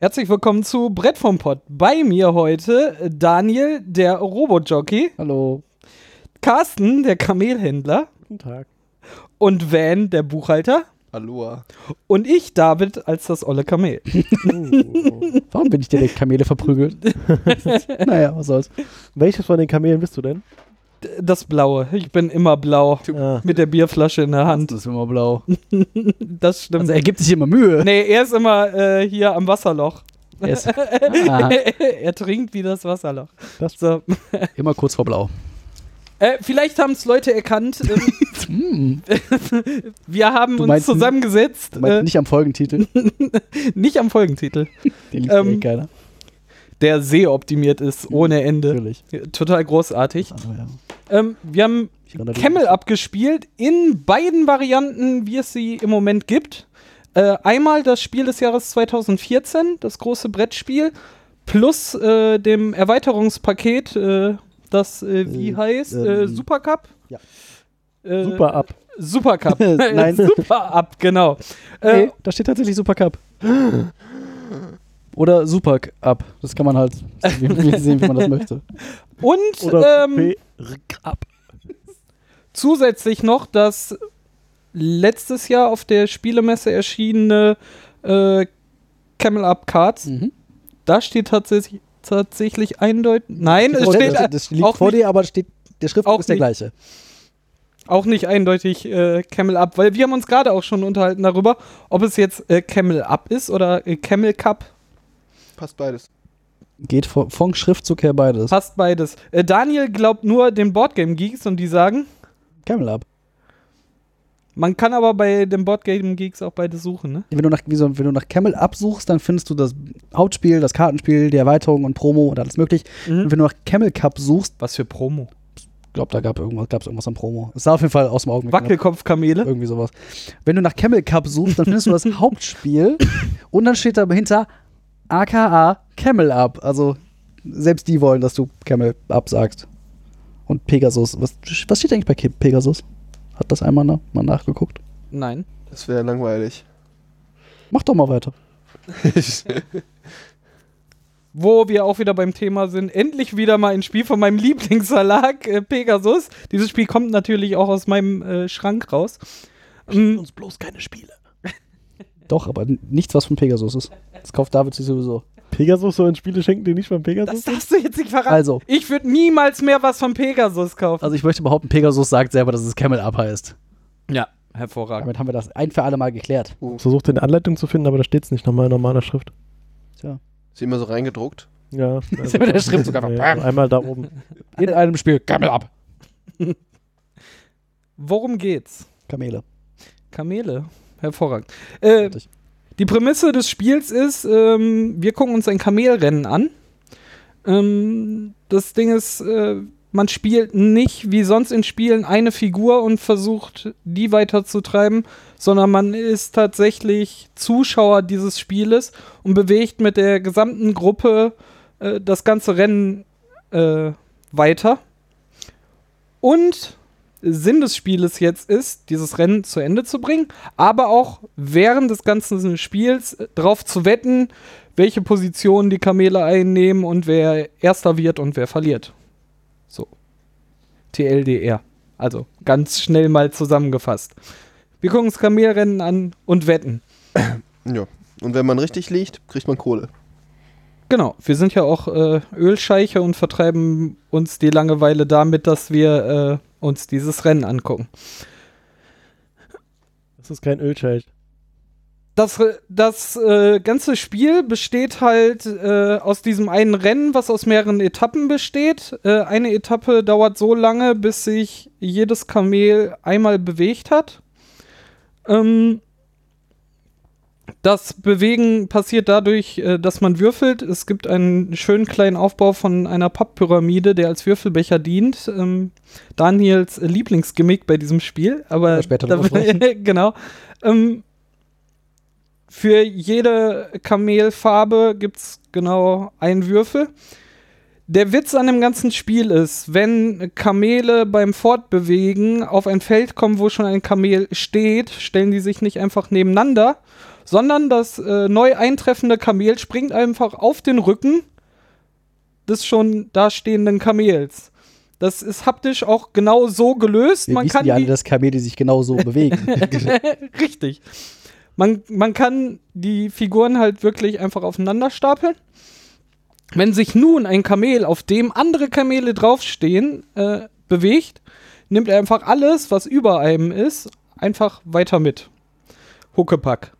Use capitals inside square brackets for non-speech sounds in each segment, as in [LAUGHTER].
Herzlich willkommen zu Brett vom Pott. Bei mir heute Daniel, der Robotjockey, Hallo. Carsten, der Kamelhändler Guten Tag. und Van, der Buchhalter Aloha. und ich, David, als das olle Kamel. [LAUGHS] Warum bin ich direkt Kamele verprügelt? [LAUGHS] [LAUGHS] naja, was soll's. Welches von den Kamelen bist du denn? Das Blaue. Ich bin immer blau. Ah, Mit der Bierflasche in der Hand. Das ist immer blau. [LAUGHS] Das stimmt. Also er gibt sich immer Mühe. nee, er ist immer äh, hier am Wasserloch. Er ist [LAUGHS] ah, er trinkt wie das Wasserloch. Das- so. immer kurz vor blau. äh, vielleicht haben es Leute erkannt. Ähm, [LAUGHS] Hm, wir haben Du uns meinst- zusammengesetzt. du meinst Äh, nicht am Folgentitel. nicht am Folgentitel. Den liest Ähm, eh keiner. Der sehr optimiert ist, ohne Ende. Natürlich. Total großartig. Also, ja. Ähm, wir haben. Camel abgespielt in beiden Varianten, wie es sie im Moment gibt. Äh, einmal das Spiel des Jahres 2014, das große Brettspiel, plus äh, dem Erweiterungspaket, äh, das äh, wie Äh, heißt, äh, ähm, Super Cup. ja. Super ab. Super Cup. Nein. Super Up, genau. Äh, Hey, da steht tatsächlich Super Cup. [GASPS] Oder Super Up. Das kann man halt [LAUGHS] sehen, wie man das möchte. und Oder ähm, ab. zusätzlich noch das letztes Jahr auf der Spielemesse erschienene äh, Camel Up Cards. Mhm. Da steht tatsächlich, tatsächlich eindeutig. Nein, es steht das, das liegt auch, vor nicht, dir, aber steht, der Schriftdruck auch ist der nicht. gleiche. auch nicht eindeutig äh, Camel Up, weil wir haben uns gerade auch schon unterhalten darüber, ob es jetzt äh, Camel Up ist oder äh, Camel Cup. Passt beides. Geht von, von Schriftzug her beides. Passt beides. Äh, Daniel glaubt nur den Boardgame Geeks und die sagen, Camel Up. man kann aber bei den Boardgame Geeks auch beides suchen, ne? Wenn du, nach, so, wenn du nach Camel absuchst, dann findest du das Hauptspiel, das Kartenspiel, die Erweiterung und Promo und alles möglich. Und wenn du nach Camel Cup suchst, Was für Promo. ich glaube, da gab irgendwas, gab's irgendwas an Promo. Es sah auf jeden Fall aus dem Augen. Wackelkopfkamele. Irgendwie sowas. Wenn du nach Camel Cup suchst, dann findest du das [LAUGHS] Hauptspiel und dann steht da dahinter aka Camel Up. Also selbst die wollen, dass du Camel Up sagst. Und Pegasus. Was, was steht eigentlich bei Pegasus? Hat das einmal na, mal nachgeguckt? Nein. Das wäre langweilig. Mach doch mal weiter. [LAUGHS] Wo wir auch wieder beim Thema sind, endlich wieder mal ein Spiel von meinem Lieblingsverlag, äh, Pegasus. Dieses Spiel kommt natürlich auch aus meinem äh, Schrank raus. Mm, Uns bloß keine Spiele. Doch, aber nichts, was von Pegasus ist. Das kauft David sich sowieso. Pegasus soll uns Spiele schenken, die nicht von das Pegasus sind? darfst du jetzt nicht verraten. Also, Ich würde niemals mehr was von Pegasus kaufen. also ich möchte behaupten, Pegasus sagt selber, dass es Camel Up heißt. ja, hervorragend. Damit haben wir das ein für alle Mal geklärt. Ich versuchte eine Anleitung zu finden, aber da steht es nicht nochmal in normaler Schrift. Tja. Ist immer so reingedruckt. Ja. [LAUGHS] ist immer der Schriftzug einfach. Ja, so einmal da oben. [LAUGHS] In einem Spiel Camel Up. Worum geht's? Kamele. Kamele. Hervorragend. Äh, die Prämisse des Spiels ist, ähm, wir gucken uns ein Kamelrennen an. Ähm, das Ding ist, äh, man spielt nicht wie sonst in Spielen eine Figur und versucht, die weiterzutreiben, sondern man ist tatsächlich Zuschauer dieses Spieles und bewegt mit der gesamten Gruppe äh, das ganze Rennen äh, weiter. Und Sinn des Spieles jetzt ist, dieses Rennen zu Ende zu bringen, aber auch während des ganzen Spiels drauf zu wetten, welche Positionen die Kamele einnehmen und wer Erster wird und wer verliert. So. TLDR. Also ganz schnell mal zusammengefasst. Wir gucken uns Kamelrennen an und wetten. [CLEARS THROAT] Ja. Und wenn man richtig liegt, kriegt man Kohle. Genau, wir sind ja auch äh, Ölscheiche und vertreiben uns die Langeweile damit, dass wir äh, uns dieses Rennen angucken. Das ist kein Ölscheich. Das, Re- das äh, ganze Spiel besteht halt äh, aus diesem einen Rennen, was aus mehreren Etappen besteht. Äh, eine Etappe dauert so lange, bis sich jedes Kamel einmal bewegt hat. Ähm, das Bewegen passiert dadurch, äh, dass man würfelt. Es gibt einen schönen kleinen Aufbau von einer Papppyramide, der als Würfelbecher dient. Ähm, Daniels Lieblingsgimmick bei diesem Spiel, aber später da- [LAUGHS] genau. Ähm, für jede Kamelfarbe gibt es genau einen Würfel. Der Witz an dem ganzen Spiel ist, wenn Kamele beim Fortbewegen auf ein Feld kommen, wo schon ein Kamel steht, stellen die sich nicht einfach nebeneinander, sondern das äh, neu eintreffende Kamel springt einfach auf den Rücken des schon dastehenden Kamels. Das ist haptisch auch genau so gelöst. Wir Man wissen kann ja alle, dass Kamele sich genau so [LAUGHS] bewegen. Richtig. Man, man kann die Figuren halt wirklich einfach aufeinander stapeln. Wenn sich nun ein Kamel, auf dem andere Kamele draufstehen, äh, bewegt, nimmt er einfach alles, was über einem ist, einfach weiter mit. Huckepack.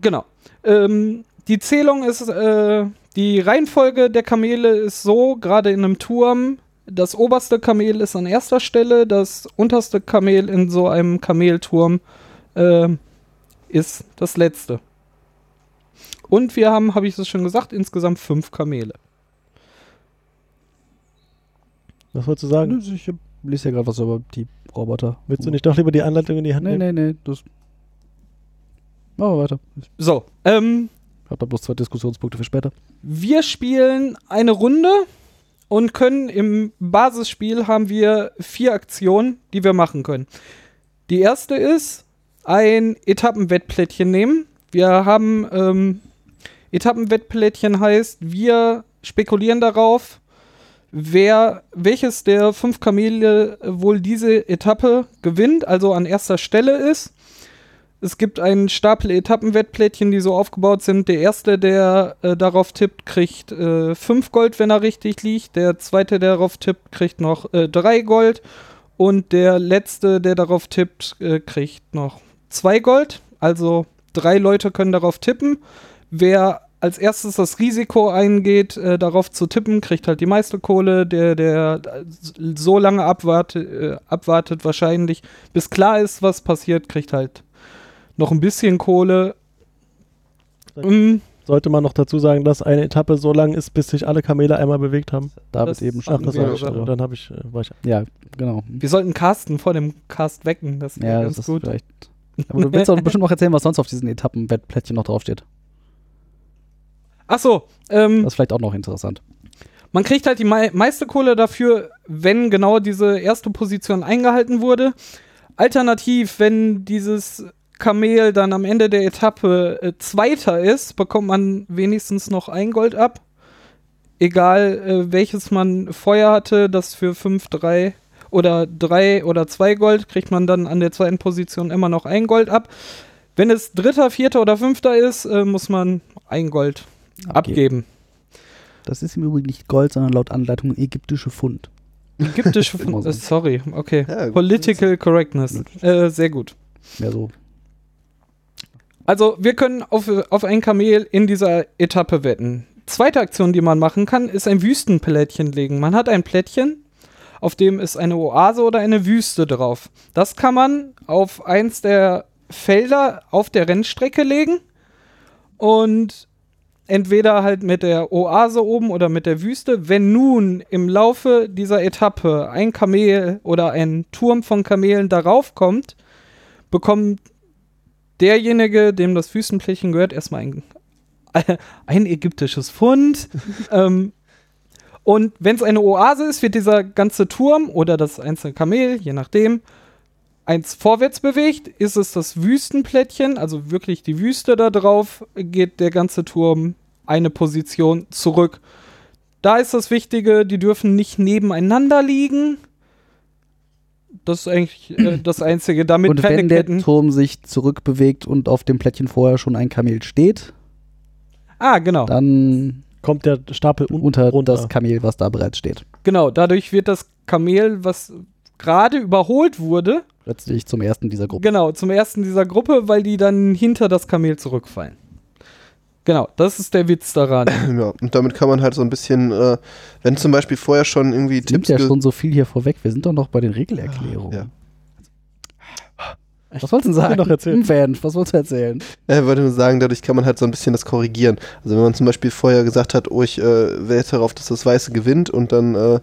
Genau. Ähm, die Zählung ist, äh, die Reihenfolge der Kamele ist so, gerade in einem Turm, das oberste Kamel ist an erster Stelle, das unterste Kamel in so einem Kamelturm äh, ist das letzte. Und wir haben, habe ich es schon gesagt, insgesamt fünf Kamele. Was wolltest du sagen? ich lese ja gerade was über die Roboter. Willst du nicht doch lieber die Anleitung in die Hand Nee, nehmen? nee, nee. Das Machen wir weiter. Ich So, ähm, habe da bloß zwei Diskussionspunkte für später. wir spielen eine Runde und können im Basisspiel haben wir vier Aktionen, die wir machen können. Die erste ist ein Etappenwettplättchen nehmen. Wir haben ähm, Etappenwettplättchen heißt, wir spekulieren darauf, wer welches der fünf Kamele wohl diese Etappe gewinnt, also an erster Stelle ist. Es gibt einen Stapel Etappenwettplättchen, die so aufgebaut sind. Der erste, der äh, darauf tippt, kriegt äh, fünf Gold, wenn er richtig liegt. Der zweite, der darauf tippt, kriegt noch äh, drei Gold. Und der letzte, der darauf tippt, äh, kriegt noch zwei Gold. Also drei Leute können darauf tippen. Wer als erstes das Risiko eingeht, äh, darauf zu tippen, kriegt halt die meiste Kohle. Der, der äh, so lange abwartet, äh, abwartet wahrscheinlich, bis klar ist, was passiert, kriegt halt noch ein bisschen Kohle. Mm, Sollte man noch dazu sagen, dass eine Etappe so lang ist, bis sich alle Kamele einmal bewegt haben? David Das- eben Ach, schon. das Ja, war ich. aber- Dann habe ich, äh, war ich. Ja, genau. wir sollten Carsten vor dem Cast wecken. Das wäre Ja, ganz das ist gut. vielleicht. Aber du willst doch [LAUGHS] bestimmt noch erzählen, was sonst auf diesen Etappenwettplättchen noch draufsteht. Ach so, ähm, Das ist vielleicht auch noch interessant. Man kriegt halt die mei meiste Kohle dafür, wenn genau diese erste Position eingehalten wurde. Alternativ, wenn dieses Kamel dann am Ende der Etappe äh, Zweiter ist, bekommt man wenigstens noch ein Gold ab. Egal äh, welches man vorher hatte, das für 5, 3 oder 3 oder 2 Gold, kriegt man dann an der zweiten Position immer noch ein Gold ab. Wenn es Dritter, Vierter oder Fünfter ist, äh, muss man ein Gold abgeben. Das ist im Übrigen nicht Gold, sondern laut Anleitung ägyptische Pfund. Ägyptische [LAUGHS] so. äh, Sorry, okay. Ja. Political Correctness. Äh, sehr gut. Mehr so. Also, wir können auf, auf ein Kamel in dieser Etappe wetten. Zweite Aktion, die man machen kann, ist ein Wüstenplättchen legen. Man hat ein Plättchen, auf dem ist eine Oase oder eine Wüste drauf. Das kann man auf eins der Felder auf der Rennstrecke legen und entweder halt mit der Oase oben oder mit der Wüste. Wenn nun im Laufe dieser Etappe ein Kamel oder ein Turm von Kamelen darauf kommt, bekommt derjenige, dem das Wüstenplättchen gehört, erstmal ein, [LAUGHS] ein ägyptisches Pfund. [LAUGHS] ähm, und wenn es eine Oase ist, wird dieser ganze Turm oder das einzelne Kamel, je nachdem, eins vorwärts bewegt, ist es das Wüstenplättchen, also wirklich die Wüste da drauf, geht der ganze Turm eine Position zurück. Da ist das Wichtige, die dürfen nicht nebeneinander liegen. Das ist eigentlich äh, [CLEARS THROAT] das Einzige. Damit und wenn der. Turm sich zurückbewegt und auf dem Plättchen vorher schon ein Kamel steht, Ah, genau. dann Kommt der Stapel unten unter runter. das Kamel, was da bereits steht. Genau, dadurch wird das Kamel, was gerade überholt wurde, Plötzlich zum ersten dieser Gruppe. genau, zum ersten dieser Gruppe, weil die dann hinter das Kamel zurückfallen. Genau, das ist der Witz daran. [LAUGHS] Ja, und damit kann man halt so ein bisschen, äh, wenn zum Beispiel vorher schon irgendwie nimmt Tipps ja ge- schon so viel hier vorweg. Wir sind doch noch bei den Regelerklärungen. Ja. Was wolltest du sagen? noch erzählt. Hm, Fan, was wolltest du erzählen? Ja, ich wollte nur sagen, dadurch kann man halt so ein bisschen das korrigieren. Also wenn man zum Beispiel vorher gesagt hat, oh, ich äh, wette darauf, dass das Weiße gewinnt und dann äh,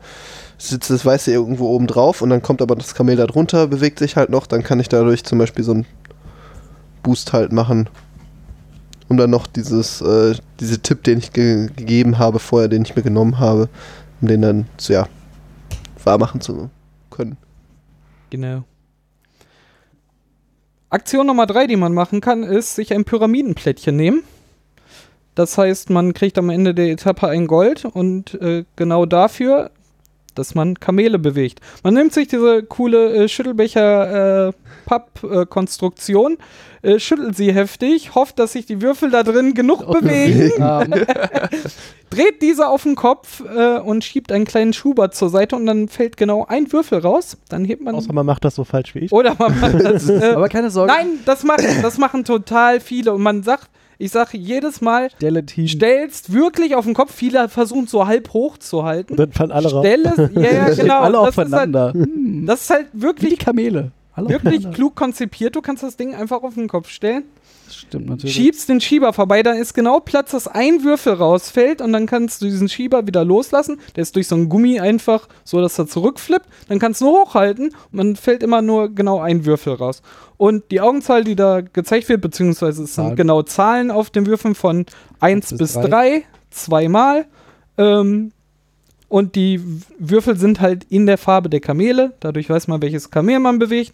sitzt das Weiße irgendwo oben drauf und dann kommt aber das Kamel da drunter, bewegt sich halt noch, dann kann ich dadurch zum Beispiel so einen Boost halt machen. Um dann noch dieses, äh, diese Tipp, den ich ge gegeben habe vorher, den ich mir genommen habe, um den dann zu, ja, wahr machen zu können. genau. Aktion Nummer drei, die man machen kann, ist sich ein Pyramidenplättchen nehmen. Das heißt, man kriegt am Ende der Etappe ein Gold und äh, genau dafür, dass man Kamele bewegt. Man nimmt sich diese coole äh, Schüttelbecher äh, Pappkonstruktion, äh, schüttelt sie heftig, hofft, dass sich die Würfel da drin genug bewegen, [LAUGHS] dreht diese auf den Kopf äh, und schiebt einen kleinen Schubert zur Seite und dann fällt genau ein Würfel raus. Dann hebt man. Außer man macht das so falsch wie ich. oder man macht das. Äh, [LAUGHS] aber keine Sorge. nein, das machen, das machen total viele. Und man sagt, ich sage jedes Mal, Gelatin. stellst wirklich auf den Kopf. Viele versuchen so halb hoch zu halten. Und dann fallen alle raus. Stell es, ja, ja, [LAUGHS] genau. Alle das, ist halt, aufeinander. Hm, das ist halt Wie die wirklich, Kamele. Alle wirklich aufeinander. klug konzipiert. Du kannst das Ding einfach auf den Kopf stellen, Das Stimmt natürlich. schiebst den Schieber vorbei, dann ist genau Platz, dass ein Würfel rausfällt und dann kannst du diesen Schieber wieder loslassen. Der ist durch so ein Gummi einfach so, dass er zurückflippt. Dann kannst du hochhalten und dann fällt immer nur genau ein Würfel raus. Und die Augenzahl, die da gezeigt wird, beziehungsweise es sind genau Zahlen auf den Würfeln von 1 bis bis drei. 3, zweimal. Ähm, und die Würfel sind halt in der Farbe der Kamele. Dadurch weiß man, welches Kamel man bewegt.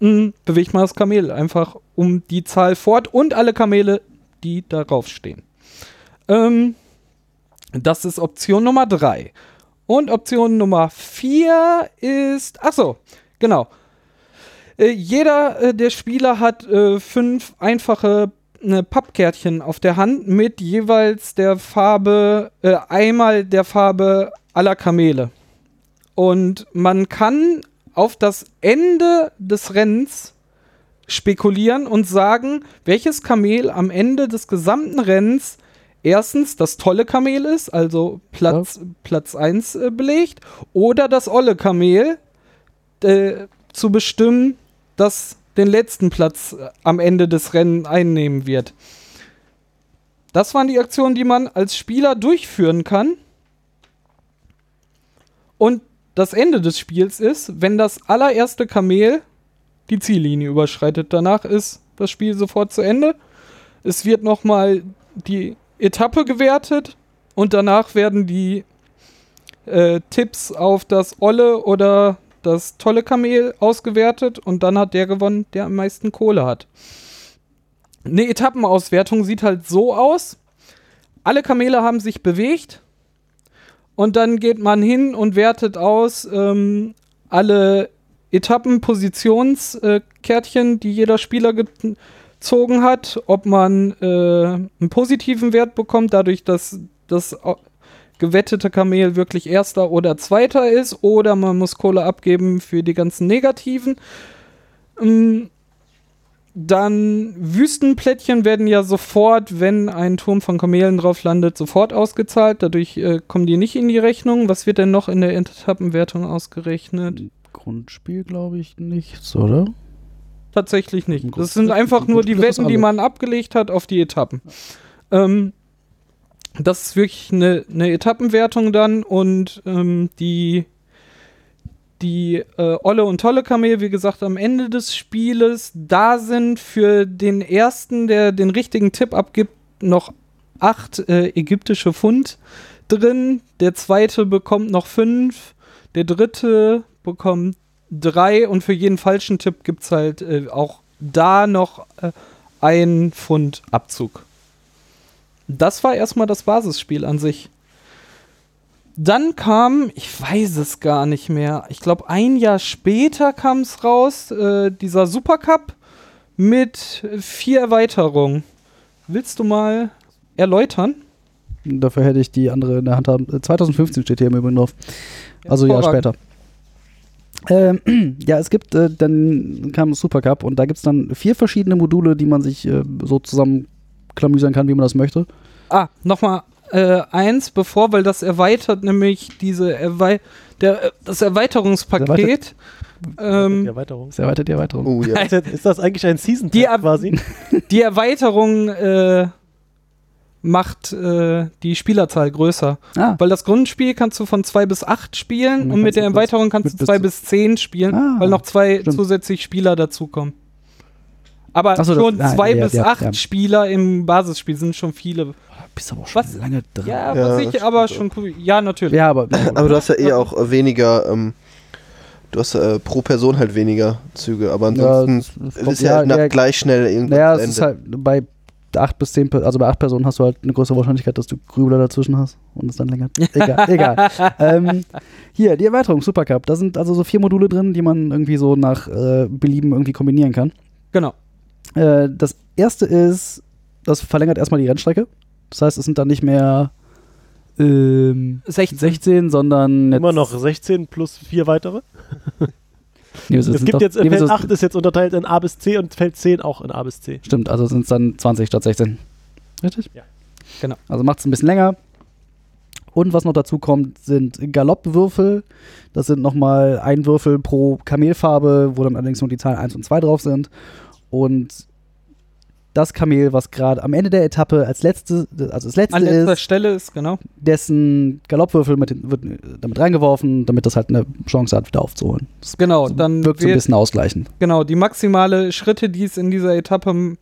Mm, bewegt man das Kamel einfach um die Zahl fort und alle Kamele, die darauf stehen. Ähm, das ist Option Nummer 3. Und Option Nummer 4 ist. Achso, genau. Äh, jeder äh, der Spieler hat äh, fünf einfache äh, Pappkärtchen auf der Hand mit jeweils der Farbe, äh, einmal der Farbe aller Kamele. Und man kann auf das Ende des Rennens spekulieren und sagen, welches Kamel am Ende des gesamten Rennens erstens das tolle Kamel ist, also Platz, Platz 1 äh, belegt, oder das olle Kamel äh, zu bestimmen, das den letzten Platz äh, am Ende des Rennens einnehmen wird. Das waren die Aktionen, die man als Spieler durchführen kann. Und das Ende des Spiels ist, wenn das allererste Kamel die Ziellinie überschreitet. Danach ist das Spiel sofort zu Ende. Es wird nochmal die Etappe gewertet und danach werden die äh, Tipps auf das Olle oder das tolle Kamel ausgewertet und dann hat der gewonnen, der am meisten Kohle hat. Eine Etappenauswertung sieht halt so aus. Alle Kamele haben sich bewegt und dann geht man hin und wertet aus ähm, alle Etappenpositionskärtchen, die jeder Spieler gezogen hat, ob man äh, einen positiven Wert bekommt, dadurch, dass das gewettete Kamel wirklich erster oder zweiter ist, oder man muss Kohle abgeben für die ganzen negativen. Ähm, dann Wüstenplättchen werden ja sofort, wenn ein Turm von Kamelen drauf landet, sofort ausgezahlt. Dadurch äh, kommen die nicht in die Rechnung. Was wird denn noch in der Etappenwertung ausgerechnet? Grundspiel glaube ich nichts, oder? Tatsächlich nicht. Das sind einfach nur die Wetten, die man abgelegt hat auf die Etappen. Ähm, das ist wirklich eine, eine Etappenwertung dann und ähm, die, die äh, Olle und Tolle Kamel, wie gesagt, am Ende des Spieles, da sind für den ersten, der den richtigen Tipp abgibt, noch acht äh, ägyptische Pfund drin. Der zweite bekommt noch fünf. Der dritte bekommt drei und für jeden falschen Tipp gibt es halt äh, auch da noch äh, ein Pfund Abzug. Das war erstmal das Basisspiel an sich. Dann kam, ich weiß es gar nicht mehr, ich glaube ein Jahr später kam es raus, äh, dieser Supercup mit vier Erweiterungen. Willst du mal erläutern? Dafür hätte ich die andere in der Hand haben. Äh, 2015 steht hier im Übrigen drauf. Also ein Jahr später. Ähm, [CLEARS THROAT] ja, es gibt, äh, dann kam Supercup und da gibt es dann vier verschiedene Module, die man sich äh, so zusammenklamüsern kann, wie man das möchte. Ah, nochmal äh, eins, bevor, weil das erweitert nämlich diese Erwei der, äh, das Erweiterungspaket. Die Ähm, Erweiterung. Das erweitert die Erweiterung. Oh ja. [LAUGHS] Ist das- Ist das eigentlich ein season Die quasi? [LAUGHS] die Erweiterung äh, macht äh, die Spielerzahl größer. Ah, Weil das Grundspiel kannst du von 2 bis 8 spielen Und und mit der Erweiterung kannst du bis 2 zu- bis 10 spielen, Ah, weil noch zwei stimmt. zusätzlich Spieler dazukommen. Aber so, schon ah, 2 ja, bis ja, 8 ja. Spieler im Basisspiel sind schon viele. Bist aber schon Was? lange dran. Ja, Ja, was ich aber schon cool. Ja, natürlich. Ja, aber [LAUGHS] Aber du hast ja eh auch äh, weniger ähm, Du hast äh, pro Person halt weniger Züge, aber Ja, ansonsten es das ist ja, ja, nach ja, gleich schnell irgendwann Naja, es ist Ende. halt bei acht bis zehn, Per- also bei acht Personen hast du halt eine größere Wahrscheinlichkeit, dass du Grübler dazwischen hast und es dann länger. [LAUGHS] Egal, egal. Ähm, hier, die Erweiterung Supercup. Da sind also so vier Module drin, die man irgendwie so nach äh, Belieben irgendwie kombinieren kann. Genau. Äh, das erste ist, das verlängert erstmal die Rennstrecke. Das heißt, es sind dann nicht mehr ähm, 16. 16, sondern jetzt, Immer noch 16 plus vier weitere. Nee, es gibt doch- jetzt, nee, Feld es- 8 ist jetzt unterteilt in A bis C und Feld 10 auch in A bis C. Stimmt, also sind es dann 20 statt 16. Richtig? Ja. Genau. Also macht es ein bisschen länger. Und was noch dazu kommt, sind Galoppwürfel. Das sind nochmal ein Würfel pro Kamelfarbe, wo dann allerdings nur die Zahlen 1 und 2 drauf sind. Und das Kamel, was gerade am Ende der Etappe als letzte, also das letzte An letzter ist, Stelle ist, genau. dessen Galoppwürfel mit, wird damit reingeworfen, damit das halt eine Chance hat, wieder aufzuholen. Das Genau, dann wirkt so ein bisschen ausgleichend. Genau, die maximale Schritte, die es in dieser Etappe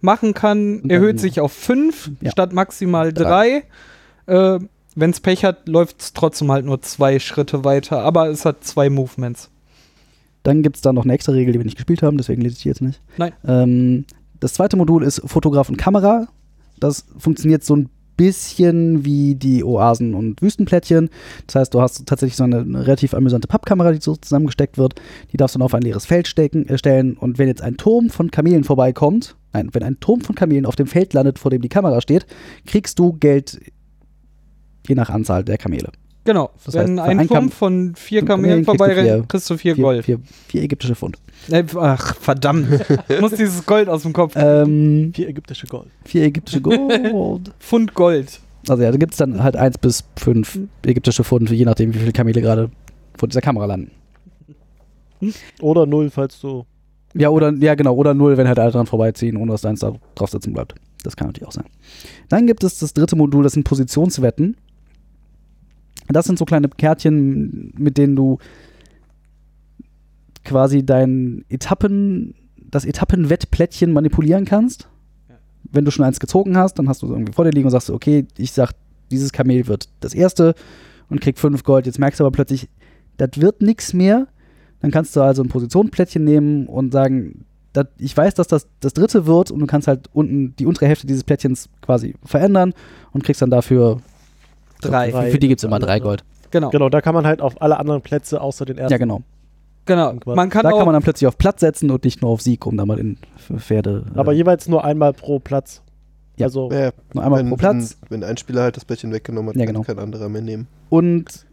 machen kann, dann- erhöht sich auf fünf Ja. statt maximal drei. Äh, Wenn es Pech hat, läuft es trotzdem halt nur zwei Schritte weiter, aber es hat zwei Movements. Dann gibt es da noch eine extra Regel, die wir nicht gespielt haben, deswegen lese ich die jetzt nicht. Nein. Ähm, das zweite Modul ist Fotograf und Kamera. Das funktioniert so ein bisschen wie die Oasen- und Wüstenplättchen. Das heißt, du hast tatsächlich so eine, relativ amüsante Pappkamera, die so zusammengesteckt wird. Die darfst du dann auf ein leeres Feld stecken, äh, stellen. Und wenn jetzt ein Turm von Kamelen vorbeikommt, nein, wenn ein Turm von Kamelen auf dem Feld landet, vor dem die Kamera steht, kriegst du Geld je nach Anzahl der Kamele. Genau, Das wenn heißt, ein Kam- von vier Kamelen Kamelen kriegst du vier- vorbeirennt, kriegst du vier Gold. Vier, vier ägyptische Pfund. Äh, ach, verdammt. [LAUGHS] ich muss dieses Gold aus dem Kopf. Ähm, Vier ägyptische Gold. vier ägyptische Gold. [LAUGHS] Pfund Gold. Also ja, da gibt es dann halt eins bis fünf ägyptische Pfund, je nachdem, wie viele Kamele gerade vor dieser Kamera landen. Oder null, falls du. Ja, oder, ja, genau, oder null, wenn halt alle dran vorbeiziehen, ohne dass eins da drauf sitzen bleibt. Das kann natürlich auch sein. Dann gibt es das dritte Modul, das sind Positionswetten. Das sind so kleine Kärtchen, mit denen du quasi dein Etappen, das Etappenwettplättchen manipulieren kannst. Wenn du schon eins gezogen hast, dann hast du es irgendwie vor dir liegen und sagst, okay, ich sag, dieses Kamel wird das erste und krieg fünf Gold. Jetzt merkst du aber plötzlich, das wird nichts mehr. Dann kannst du also ein Positionsplättchen nehmen und sagen, dat, ich weiß, dass das das dritte wird und du kannst halt unten die untere Hälfte dieses Plättchens quasi verändern und kriegst dann dafür Drei. Drei. Für die gibt es immer drei Gold. Genau. Genau, da kann man halt auf alle anderen Plätze außer den ersten. Ja, genau. genau. Man kann da auch kann man dann plötzlich auf Platz setzen und nicht nur auf Sieg, um da mal in Pferde. Aber äh, jeweils nur einmal pro Platz. Ja. Also, Ja, nur einmal wenn, pro Platz. Wenn, wenn ein Spieler halt das Plättchen weggenommen hat, Ja, kann genau. kein anderer mehr nehmen. Und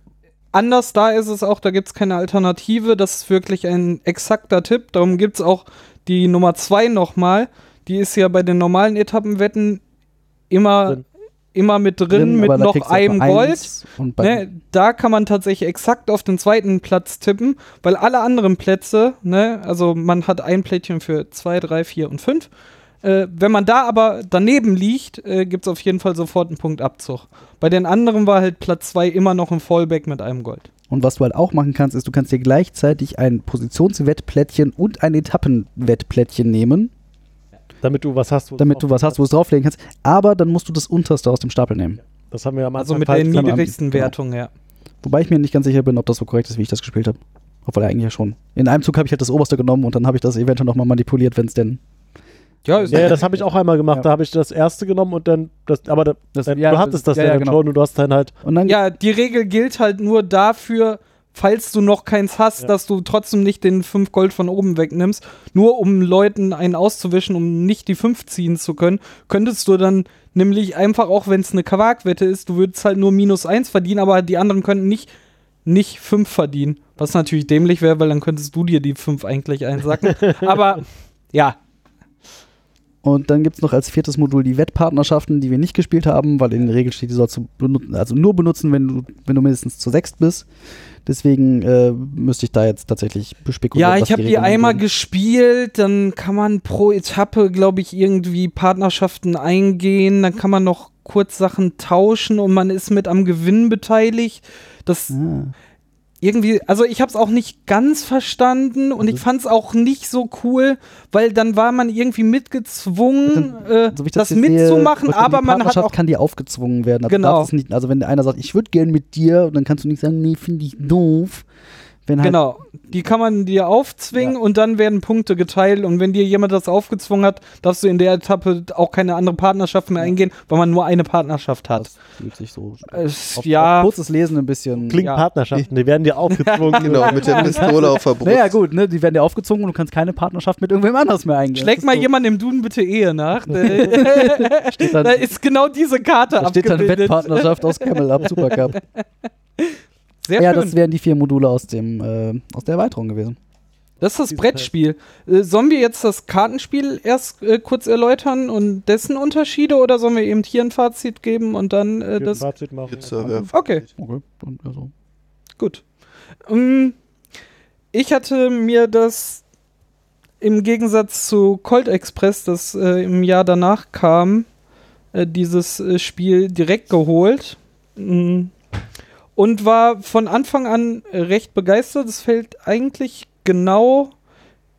Anders da ist es auch, da gibt es keine Alternative. Das ist wirklich ein exakter Tipp. Darum gibt es auch die Nummer 2 nochmal. Die ist ja bei den normalen Etappenwetten immer, Drin. Immer mit drin, mit aber da noch einem Gold. Ne, da kann man tatsächlich exakt auf den zweiten Platz tippen, weil alle anderen Plätze, ne, also man hat ein Plättchen für 2, 3, 4 und 5. Äh, wenn man da aber daneben liegt, äh, gibt es auf jeden Fall sofort einen Punktabzug. Bei den anderen war halt Platz 2 immer noch ein Fallback mit einem Gold. und was du halt auch machen kannst, ist, du kannst dir gleichzeitig ein Positionswettplättchen und ein Etappenwettplättchen nehmen, damit du was hast. wo damit du was hast, wo es drauflegen kannst. Aber dann musst du das unterste aus dem Stapel nehmen. Das haben wir am Also Anfang mit der niedrigsten genau. Wertung, ja. Wobei ich mir nicht ganz sicher bin, ob das so korrekt ist, wie ich das gespielt habe. Obwohl eigentlich ja schon. In einem Zug habe ich halt das oberste genommen und dann habe ich das eventuell nochmal manipuliert, wenn es denn. Ja, ist Ja, ja, das habe ich auch einmal gemacht. Ja. Da habe ich das erste genommen und dann. Das, aber da, Das- dann, ja, du hattest das ja, ja, ja, dann genau. schon und du hast dann halt. Und dann ja, die Regel gilt halt nur dafür, falls du noch keins hast, Ja. dass du trotzdem nicht den 5 Gold von oben wegnimmst. Nur um Leuten einen auszuwischen, um nicht die 5 ziehen zu können, könntest du dann nämlich einfach, auch wenn es eine Quark-Wette ist, du würdest halt nur minus 1 verdienen, aber die anderen könnten nicht, nicht 5 verdienen. Was natürlich dämlich wäre, weil dann könntest du dir die 5 eigentlich einsacken. [LAUGHS] aber ja, Und dann gibt es noch als viertes Modul die Wettpartnerschaften, die wir nicht gespielt haben, weil in der Regel steht, die sollst du benutzen, also nur benutzen, wenn du, wenn du mindestens zu sechst bist. Deswegen äh, müsste ich da jetzt tatsächlich bespekulieren. Ja, ich habe die Regeln einmal sind. gespielt, dann kann man pro Etappe, glaube ich, irgendwie Partnerschaften eingehen, dann kann man noch kurz Sachen tauschen und man ist mit am Gewinn beteiligt. Das Ah. Irgendwie, also ich habe es auch nicht ganz verstanden und ich fand es auch nicht so cool, weil dann war man irgendwie mitgezwungen, äh, So das, sehe, mitzumachen, dann aber man hat auch kann dir aufgezwungen werden. Also, Genau. nicht, also wenn einer sagt, ich würde gern mit dir, und dann kannst du nicht sagen, nee, finde ich doof. Wenn halt, Genau, die kann man dir aufzwingen Ja. und dann werden Punkte geteilt und wenn dir jemand das aufgezwungen hat, darfst du in der Etappe auch keine andere Partnerschaft mehr eingehen, weil man nur eine Partnerschaft hat. Das fühlt sich so. Es, Auf, ja, auf kurzes Lesen ein bisschen. Klingt Ja. Partnerschaften, die werden dir aufgezwungen. [LAUGHS] Genau, mit der [LAUGHS] Pistole auf der Brust. Naja, gut, ne? Die werden dir aufgezogen und du kannst keine Partnerschaft mit irgendwem anders mehr eingehen. schlägt mal ist jemand im Duden bitte Ehe nach. [LAUGHS] da dann, da ist genau diese Karte da steht dann abgebildet. Wettpartnerschaft aus Camel Up Supercup. Sehr ja, schön. das wären die vier Module aus, dem, äh, aus der Erweiterung gewesen. Das ist das Brettspiel. Äh, sollen wir jetzt das Kartenspiel erst äh, kurz erläutern und dessen Unterschiede oder sollen wir eben hier ein Fazit geben und dann äh, das. Fazit machen. Jetzt, äh, Okay, Okay, dann also. gut. Ähm, ich hatte mir das im Gegensatz zu Colt Express, das äh, im Jahr danach kam, äh, dieses äh, Spiel direkt geholt. Mm. Und war von Anfang an recht begeistert. Es fällt eigentlich genau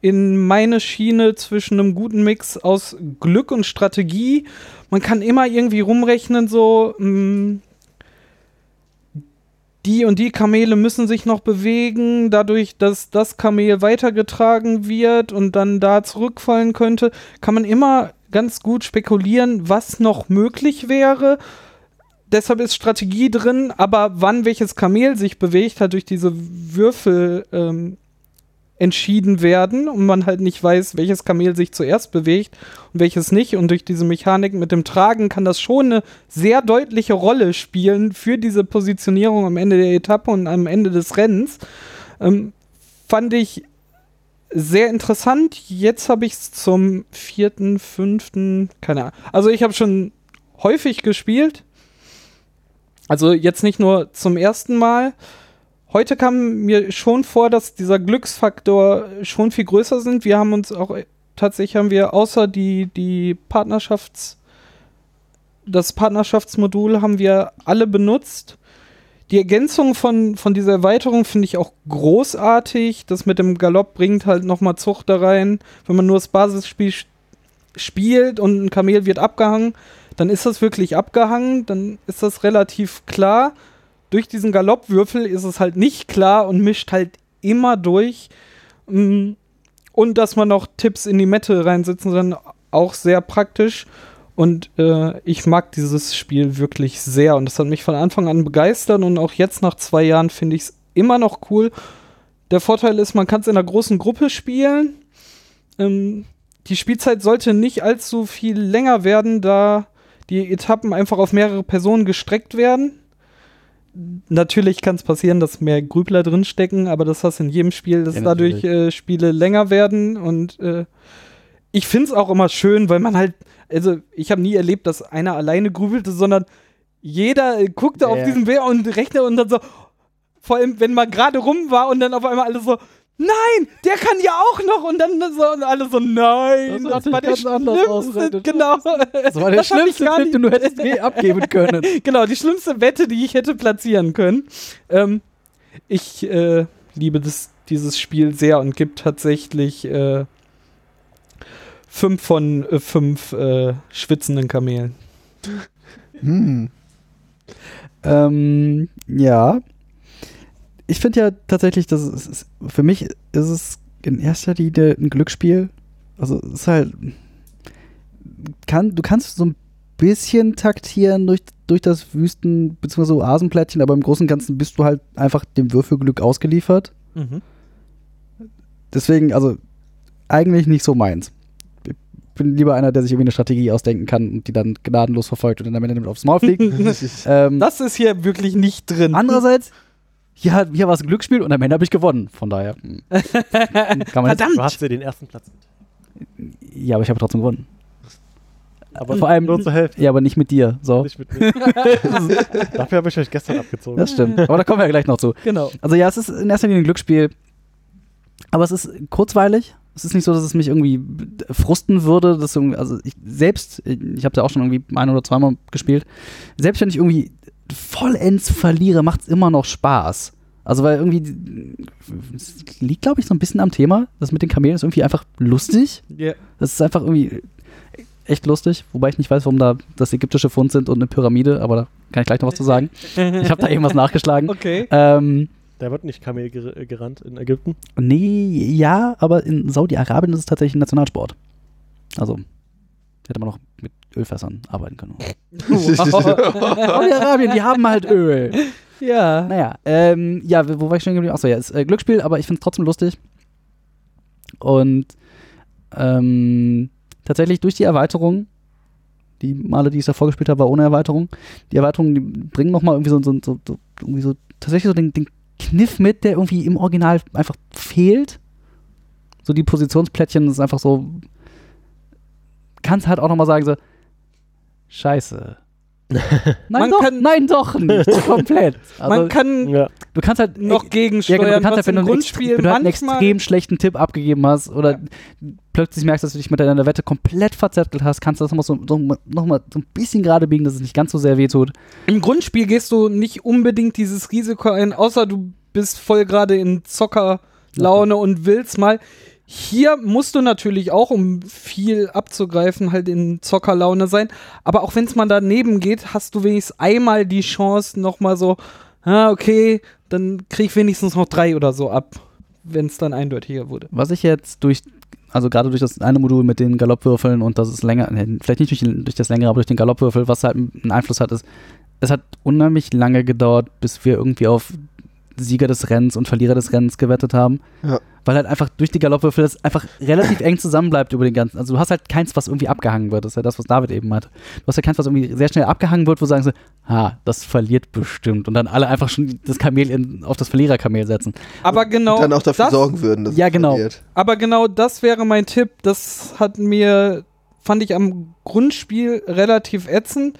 in meine Schiene zwischen einem guten Mix aus Glück und Strategie. Man kann immer irgendwie rumrechnen, so mm, die und die Kamele müssen sich noch bewegen, dadurch, dass das Kamel weitergetragen wird und dann da zurückfallen könnte, kann man immer ganz gut spekulieren, was noch möglich wäre. Deshalb ist Strategie drin, aber wann welches Kamel sich bewegt, hat durch diese Würfel ähm, entschieden werden und man halt nicht weiß, welches Kamel sich zuerst bewegt und welches nicht. Und durch diese Mechanik mit dem Tragen kann das schon eine sehr deutliche Rolle spielen für diese Positionierung am Ende der Etappe und am Ende des Rennens. Ähm, fand ich sehr interessant. Jetzt habe ich es zum vierten, fünften, keine Ahnung. Also ich habe schon häufig gespielt. Also jetzt nicht nur zum ersten Mal. Heute kam mir schon vor, dass dieser Glücksfaktor schon viel größer sind. Wir haben uns auch tatsächlich haben wir außer die die Partnerschafts das Partnerschaftsmodul haben wir alle benutzt. Die Ergänzung von, von dieser Erweiterung finde ich auch großartig. Das mit dem Galopp bringt halt nochmal Zucht da rein. Wenn man nur das Basisspiel spielt und ein Kamel wird abgehangen, dann ist das wirklich abgehangen. Dann ist das relativ klar. Durch diesen Galoppwürfel ist es halt nicht klar und mischt halt immer durch. Mm, Und dass man noch Tipps in die Mette reinsetzen kann, auch sehr praktisch. Und äh, ich mag dieses Spiel wirklich sehr. Und das hat mich von Anfang an begeistert. Und auch jetzt nach zwei Jahren finde ich es immer noch cool. Der Vorteil ist, man kann es in einer großen Gruppe spielen. Ähm, die Spielzeit sollte nicht allzu viel länger werden, da die Etappen einfach auf mehrere Personen gestreckt werden. Natürlich kann es passieren, dass mehr Grübler drinstecken, aber das hast in jedem Spiel, dass Ja, dadurch äh, Spiele länger werden. Und äh, ich finde es auch immer schön, weil man halt, also ich habe nie erlebt, dass einer alleine grübelte, sondern jeder äh, guckte Ja, auf ja. diesen Wehr und rechnet und dann so, vor allem wenn man gerade rum war und dann auf einmal alle so, nein, der kann ja auch noch und dann so und alle so, nein, Das sich war der schlimmste, genau. Das war der Das schlimmste gar Tipp, nicht- den du hättest [LAUGHS] je abgeben können. genau, die schlimmste Wette, die ich hätte platzieren können. Ähm, ich äh, liebe das, dieses Spiel sehr und gibt tatsächlich äh, fünf von äh, fünf äh, schwitzenden Kamelen. Hm. Ähm, ja. Ich finde ja tatsächlich, dass es ist, für mich ist es in erster Linie ein Glücksspiel. Also es ist halt kann, du kannst so ein bisschen taktieren durch, durch das Wüsten- bzw. Oasenplättchen, aber im Großen und Ganzen bist du halt einfach dem Würfelglück ausgeliefert. Mhm. Deswegen, also eigentlich nicht so meins. Ich bin lieber einer, der sich irgendwie eine Strategie ausdenken kann und die dann gnadenlos verfolgt und dann am Ende damit aufs Maul fliegt. [LAUGHS] ähm, Das ist hier wirklich nicht drin. Andererseits, hier, hier war es ein Glücksspiel und am Ende habe ich gewonnen. Von daher. hm. [LAUGHS] Kann man jetzt, Verdammt! Du hast dir den ersten Platz. ja, aber ich habe trotzdem gewonnen. Aber Vor allem- nur zur Hälfte. Ja, aber nicht mit dir. So. Nicht mit mir. [LAUGHS] Dafür habe ich euch gestern abgezogen. Das stimmt. Aber da kommen wir ja gleich noch zu. Genau. Also ja, es ist in erster Linie ein Glücksspiel. Aber es ist kurzweilig. Es ist nicht so, dass es mich irgendwie frusten würde. Dass irgendwie, also ich selbst, ich habe ja auch schon irgendwie ein oder zweimal gespielt. Selbst wenn ich irgendwie vollends verliere, macht es immer noch Spaß. Also weil irgendwie, liegt glaube ich so ein bisschen am Thema. Das mit den Kamelen ist irgendwie einfach lustig. Ja. Das ist einfach irgendwie echt lustig. Wobei ich nicht weiß, warum da das ägyptische Fund sind und eine Pyramide. Aber da kann ich gleich noch was zu sagen. [LAUGHS] Ich habe da irgendwas nachgeschlagen. Okay. Ähm, Der wird nicht Kamel ger gerannt in Ägypten. Nee, ja, aber in Saudi-Arabien ist es tatsächlich ein Nationalsport. Also, hätte man noch Ölfässern arbeiten können. [LAUGHS] Saudi-Arabien, die haben halt Öl. Ja. Naja, ähm, ja, wo war ich stehen geblieben? Achso, ja, ist äh, Glücksspiel, aber ich finde es trotzdem lustig. Und ähm, tatsächlich durch die Erweiterung, die Male, die ich davor gespielt habe, war ohne Erweiterung. Die Erweiterungen, die bringen nochmal irgendwie so, so, so, so, irgendwie so tatsächlich so den, den Kniff mit, der irgendwie im Original einfach fehlt. So die Positionsplättchen das ist einfach so. Kannst halt auch nochmal sagen, so, Scheiße. [LAUGHS] Nein, Man doch, kann- nein, doch nicht. [LAUGHS] Komplett. Also, Man kann Ja. du kannst halt noch ja, gegensteuern, genau, du kannst halt, wenn du, einen extre- Grundspiel wenn du halt einen extrem schlechten Tipp abgegeben hast oder plötzlich merkst, dass du dich mit deiner Wette komplett verzettelt hast, kannst du das nochmal so, so, noch mal so ein bisschen gerade biegen, dass es nicht ganz so sehr wehtut. Im Grundspiel gehst du nicht unbedingt dieses Risiko ein, außer du bist voll gerade in Zockerlaune und willst mal. Hier musst du natürlich auch, um viel abzugreifen, halt in Zockerlaune sein. Aber auch wenn es mal daneben geht, hast du wenigstens einmal die Chance, nochmal so, ah, okay, dann krieg ich wenigstens noch drei oder so ab, wenn es dann eindeutiger wurde. Was ich jetzt durch, also gerade durch das eine Modul mit den Galoppwürfeln und das ist länger, nee, vielleicht nicht durch, durch das längere, aber durch den Galoppwürfel, was halt einen Einfluss hat, ist, es hat unheimlich lange gedauert, bis wir irgendwie auf Sieger des Rennens und Verlierer des Rennens gewettet haben. Ja. Weil halt einfach durch die Galoppwürfel das einfach relativ eng zusammenbleibt über den ganzen. Also du hast halt keins, was irgendwie abgehangen wird. Das ist ja das, was David eben hat. Du hast ja keins, was irgendwie sehr schnell abgehangen wird, wo sagen sie, ha, das verliert bestimmt. Und dann alle einfach schon das Kamel in, auf das Verliererkamel setzen. Aber genau. dann auch dafür das, sorgen würden, dass Ja, es genau. verliert. Aber genau das wäre mein Tipp. Das hat mir, fand ich am Grundspiel relativ ätzend.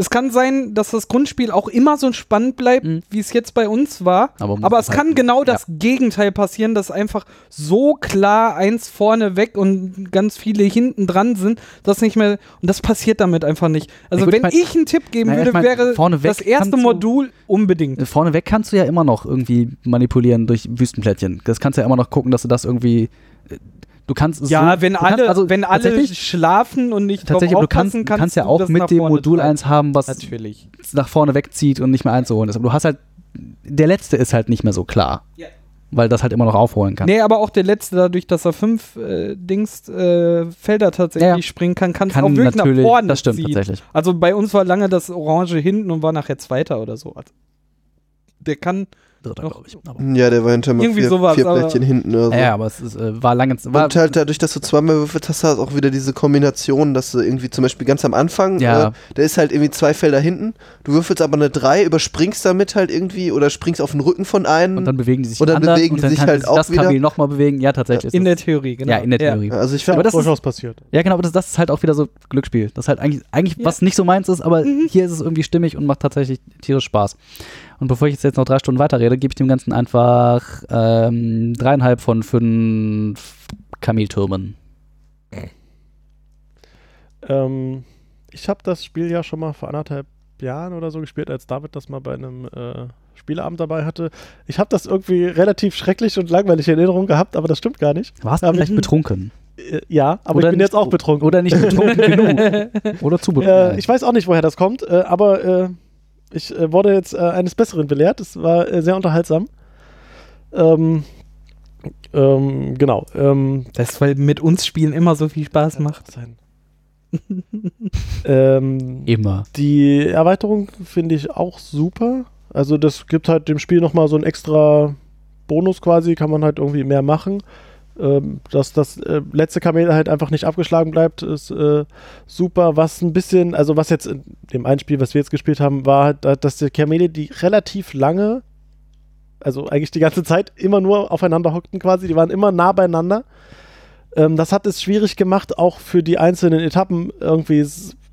Es kann sein, dass das Grundspiel auch immer so spannend bleibt, Mhm. wie es jetzt bei uns war. Aber Aber es kann genau das Gegenteil passieren, dass einfach so klar eins vorne weg und ganz viele hinten dran sind, dass nicht mehr. Und das passiert damit einfach nicht. Also, Ja, gut, wenn ich mein- ich einen Tipp geben Naja, ich würde, mein, wäre das erste Modul unbedingt. Vorneweg kannst du ja immer noch irgendwie manipulieren durch Wüstenplättchen. Das kannst du ja immer noch gucken, dass du das irgendwie. Du kannst es Ja, so, wenn du kannst- alle, also wenn alle schlafen und nicht Tatsächlich, aber du kannst, du kannst ja auch mit dem Modul treiben. 1 haben, was Natürlich. nach vorne wegzieht und nicht mehr einzuholen ist. Aber du hast halt, der letzte ist halt nicht mehr so klar. Ja. Weil das halt immer noch aufholen kann. Nee, aber auch der letzte, dadurch, dass er fünf äh, Dings äh, Felder tatsächlich Ja, springen kann, kann es auch wirklich nach vorne das stimmt ziehen. tatsächlich. Also bei uns war lange das Orange hinten und war nachher Zweiter oder so. Also der kann. Dritter, glaube ich. Aber, Ja, der war hinter mal Irgendwie vier, sowas, vier Plättchen hinten oder so. ja, aber es ist, äh, war lange. War, und halt dadurch, dass du zweimal würfelst, hast du halt auch wieder diese Kombination, dass du irgendwie zum Beispiel ganz am Anfang, Ja. äh, da ist halt irgendwie zwei Felder hinten, du würfelst aber eine 3, überspringst damit halt irgendwie oder springst auf den Rücken von einem. und dann bewegen die sich Und dann anders bewegen und die dann sich kann halt auch das wieder. Kamel nochmal bewegen. Ja, tatsächlich. In ist der das, Theorie, genau. ja, in der Theorie. also ich ja Aber das ist- durchaus passiert. Ja, genau, aber das, das ist halt auch wieder so Glücksspiel. Das ist halt eigentlich, eigentlich Ja. was nicht so meins ist, aber hier ist es irgendwie stimmig und macht tatsächlich tierisch Spaß. Und bevor ich jetzt noch drei Stunden weiterrede, gebe ich dem Ganzen einfach ähm, dreieinhalb von fünf Kameltürmen. Ähm, ich habe das Spiel ja schon mal vor anderthalb Jahren oder so gespielt, als David das mal bei einem äh, Spieleabend dabei hatte. Ich habe das irgendwie relativ schrecklich und langweilig in Erinnerung gehabt, aber das stimmt gar nicht. Warst du vielleicht betrunken? Äh, ja, aber Oder ich bin nicht jetzt auch betrunken. Oder nicht betrunken genug? [LAUGHS] Oder zu betrunken? Äh, ich weiß auch nicht, woher das kommt, äh, aber äh, ich äh, wurde jetzt äh, eines Besseren belehrt. Es war äh, sehr unterhaltsam. Ähm, ähm, genau. Ähm, Das ist, weil mit uns Spielen immer so viel Spaß macht. sein. [LAUGHS] ähm, Immer. Die Erweiterung finde ich auch super. Also das gibt halt dem Spiel nochmal so einen extra Bonus quasi, kann man halt irgendwie mehr machen. Ähm, dass das äh, letzte Kamel halt einfach nicht abgeschlagen bleibt, ist äh, super. Was ein bisschen, also was jetzt in dem einen Spiel, was wir jetzt gespielt haben, war halt, dass die Kamele, die relativ lange, also eigentlich die ganze Zeit immer nur aufeinander hockten quasi, die waren immer nah beieinander. Ähm, das hat es schwierig gemacht, auch für die einzelnen Etappen irgendwie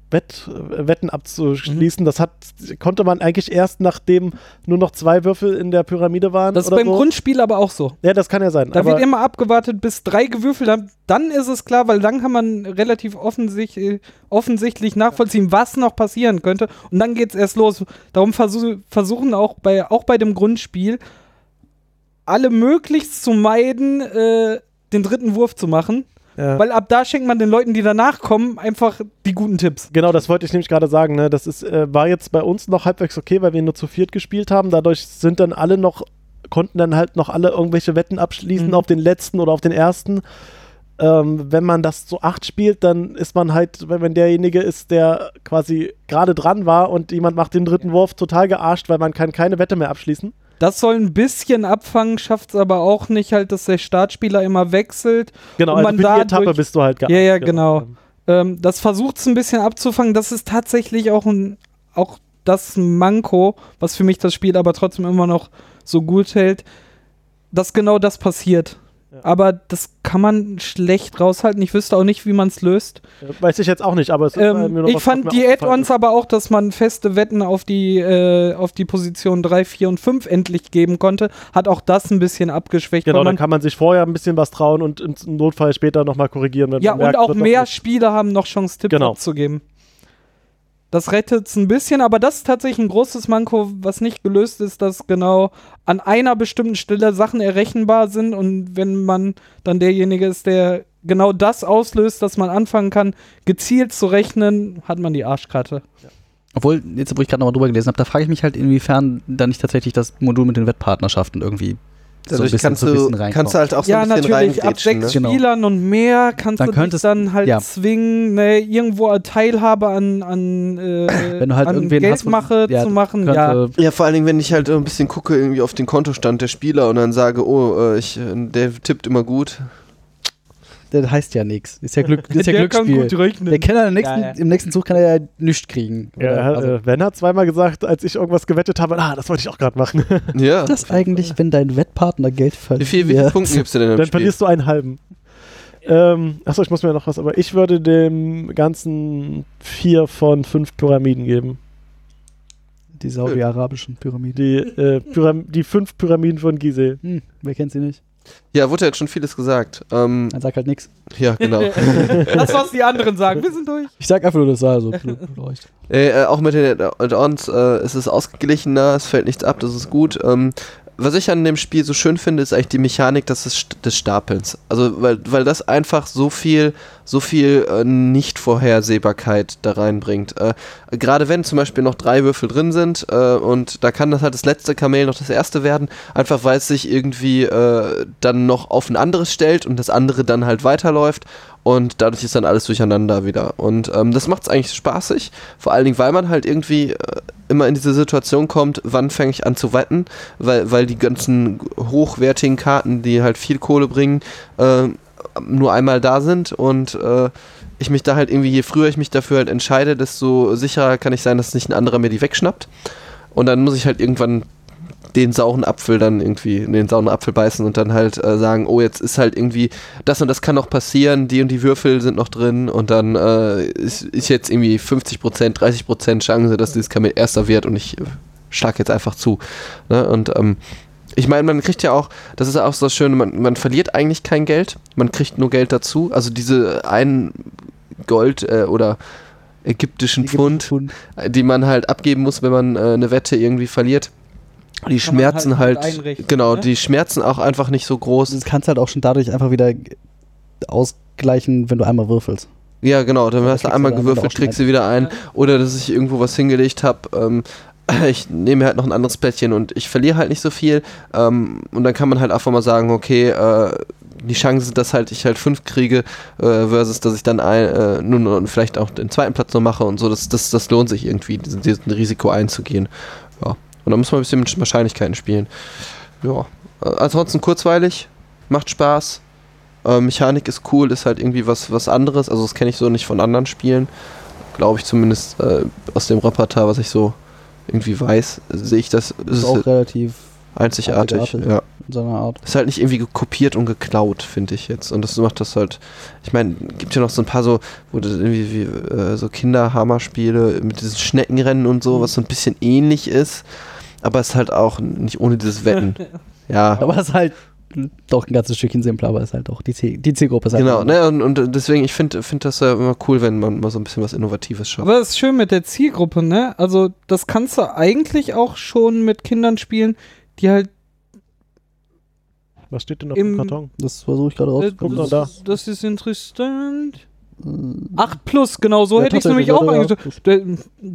Wett, äh, Wetten abzuschließen. Das hat, konnte man eigentlich erst, nachdem nur noch zwei Würfel in der Pyramide waren. Das ist beim so. Grundspiel aber auch so. Ja, das kann ja sein. Da wird immer abgewartet, bis drei gewürfelt haben. Dann ist es klar, weil dann kann man relativ offensichtlich, offensichtlich nachvollziehen, was noch passieren könnte. Und dann geht es erst los. Darum versuch, versuchen auch bei, auch bei dem Grundspiel alle möglichst zu meiden, äh, den dritten Wurf zu machen. Ja. Weil ab da schenkt man den Leuten, die danach kommen, einfach die guten Tipps. Genau, das wollte ich nämlich gerade sagen. Ne? Das ist, äh, war jetzt bei uns noch halbwegs okay, weil wir nur zu viert gespielt haben. Dadurch sind dann alle noch konnten dann halt noch alle irgendwelche Wetten abschließen Mhm. auf den letzten oder auf den ersten. Ähm, wenn man das zu acht spielt, dann ist man halt, wenn, wenn derjenige ist, der quasi gerade dran war und jemand macht den dritten Wurf total gearscht, weil man kann keine Wette mehr abschließen. Das soll ein bisschen abfangen, schafft es aber auch nicht halt, dass der Startspieler immer wechselt. Genau, Und also man für die Etappe bist du halt gearscht. Ja, ja, genau. Ähm, das versucht es ein bisschen abzufangen. Das ist tatsächlich auch, ein, auch das Manko, was für mich das Spiel aber trotzdem immer noch so gut hält, dass genau das passiert. Ja. Aber das kann man schlecht raushalten. Ich wüsste auch nicht, wie man es löst. Weiß ich jetzt auch nicht, aber es ist Ähm, mir noch ich was, fand die Add-ons aber auch, dass man feste Wetten auf die, äh, auf die Position 3, 4 und 5 endlich geben konnte, hat auch das ein bisschen abgeschwächt. Genau, dann kann man sich vorher ein bisschen was trauen und im Notfall später nochmal korrigieren. Wenn ja, man und merkt, auch wird doch mehr. Spieler haben noch Chance, Tipps Genau. abzugeben. Das rettet es ein bisschen, aber das ist tatsächlich ein großes Manko, was nicht gelöst ist, dass genau an einer bestimmten Stelle Sachen errechenbar sind und wenn man dann derjenige ist, der genau das auslöst, dass man anfangen kann, gezielt zu rechnen, hat man die Arschkarte. Obwohl, jetzt wo ich gerade nochmal drüber gelesen habe, da frage ich mich halt, inwiefern da nicht tatsächlich das Modul mit den Wettpartnerschaften irgendwie so ein Dadurch bisschen, kannst, so ein du, bisschen reinkommt. kannst du halt auch so ja, ein bisschen natürlich, ab sechs Ne? Genau. Spielern und mehr kannst Dann du dich könntest- dann halt ja. zwingen, ne, irgendwo eine Teilhabe an, an, äh, Wenn du halt an irgendwen hast, wo- Geldmache ja, zu machen. Ja, Könnte- Ja, vor allen Dingen, wenn ich halt ein bisschen gucke irgendwie auf den Kontostand der Spieler und dann sage, oh, äh, ich, äh, der tippt immer gut. Das heißt ja nichts. Ist ja, Glück, [LAUGHS] ist ja Der kann Glücksspiel. gut rechnen. Der kann ja im nächsten, Ja, ja. im nächsten Zug kann er ja nichts kriegen. Ja, Oder? er also, äh, Ben hat zweimal gesagt, als ich irgendwas gewettet habe, ah, das wollte ich auch gerade machen. [LAUGHS] Ja. das eigentlich, wenn dein Wettpartner Geld Wie verliert? viel, wie viele Punkte gibst du denn im Dann Spiel? verlierst du einen halben. Ähm, achso, ich muss mir noch was, aber ich würde dem Ganzen vier von fünf Pyramiden geben. Die saudi-arabischen Pyramiden. Die, äh, Pyram die fünf Pyramiden von Gizeh. Hm, wer kennt sie nicht? Ja, wurde ja jetzt schon vieles gesagt. Ähm, Man sagt halt nichts. ja, genau. [LAUGHS] das, was die anderen sagen. Wir sind durch. Ich sag einfach nur, das sah so leuchtet. Äh, äh, auch mit den Add-ons äh, ist es ausgeglichener, es fällt nichts ab, das ist gut. Ähm, was ich an dem Spiel so schön finde, ist eigentlich die Mechanik des, des Stapelns. Also, weil, weil das einfach so viel, so viel äh, Nicht-Vorhersehbarkeit da reinbringt. Äh, Gerade wenn zum Beispiel noch drei Würfel drin sind äh, und da kann das halt das letzte Kamel noch das erste werden, einfach weil es sich irgendwie äh, dann noch auf ein anderes stellt und das andere dann halt weiterläuft und dadurch ist dann alles durcheinander wieder. Und ähm, das macht es eigentlich spaßig, vor allen Dingen, weil man halt irgendwie äh, immer in diese Situation kommt, wann fange ich an zu wetten, weil, weil die ganzen hochwertigen Karten, die halt viel Kohle bringen, äh, nur einmal da sind und äh, ich mich da halt irgendwie, je früher ich mich dafür halt entscheide, desto sicherer kann ich sein, dass nicht ein anderer mir die wegschnappt. Und dann muss ich halt irgendwann den sauren Apfel dann irgendwie in den sauren Apfel beißen und dann halt äh, sagen, oh, jetzt ist halt irgendwie das und das kann noch passieren, die und die Würfel sind noch drin und dann äh, ist, ist jetzt irgendwie 50%, 30% Chance, dass dieses Kamel erster wird und ich äh, schlag jetzt einfach zu. Ne? Und ähm, ich meine, man kriegt ja auch, das ist auch so schön, man, man verliert eigentlich kein Geld, man kriegt nur Geld dazu. Also diese ein Gold äh, oder ägyptischen Pfund, Pfund. äh, die man halt abgeben muss, wenn man äh, eine Wette irgendwie verliert. Die Schmerzen halt halt, genau, ne? die Schmerzen auch einfach nicht so groß. Das kannst halt auch schon dadurch einfach wieder ausgleichen, wenn du einmal würfelst. Ja, genau, dann Ja, hast du du einmal gewürfelt, kriegst du wieder ein. Oder dass ich irgendwo was hingelegt habe. Ähm, [LAUGHS] ich nehme halt noch ein anderes Plättchen und ich verliere halt nicht so viel. Ähm, und dann kann man halt einfach mal sagen, okay, äh, die Chance, dass halt ich halt fünf kriege, äh, versus dass ich dann ein, äh, nun, nun vielleicht auch den zweiten Platz noch mache und so, das, das, das lohnt sich irgendwie, diesen, diesen Risiko einzugehen. Und da muss man ein bisschen mit Wahrscheinlichkeiten spielen. Ja. Ansonsten kurzweilig, macht Spaß. Äh, Mechanik ist cool, ist halt irgendwie was, was anderes. Also das kenne ich so nicht von anderen Spielen. Glaube ich zumindest äh, aus dem Repertoire, was ich so irgendwie weiß, sehe ich das, Das ist ist auch relativ einzigartig. einzigartig. Ja. in seiner Art. Ist halt nicht irgendwie kopiert und geklaut, finde ich jetzt. Und das macht das halt. Ich meine, gibt ja noch so ein paar so, wo du irgendwie wie, äh, so Kinderhammer-Spiele mit diesen Schneckenrennen und so, was so ein bisschen ähnlich ist. Aber es ist halt auch nicht ohne dieses Wetten. [LAUGHS] ja. Aber es ist halt doch ein ganzes Stückchen simpler, aber es ist halt auch die, Ziel die Zielgruppe. Ist halt Genau, ne, und, und deswegen, ich finde find das ja immer cool, wenn man mal so ein bisschen was Innovatives schafft. Aber das ist schön mit der Zielgruppe, ne? Also, das kannst du eigentlich auch schon mit Kindern spielen, die halt. Was steht denn auf Im- dem Karton? Das versuche ich gerade Äh, rauszufinden. guck mal das, das ist interessant. 8 plus, genau so Ja, hätte ich es nämlich auch eingestellt. Der-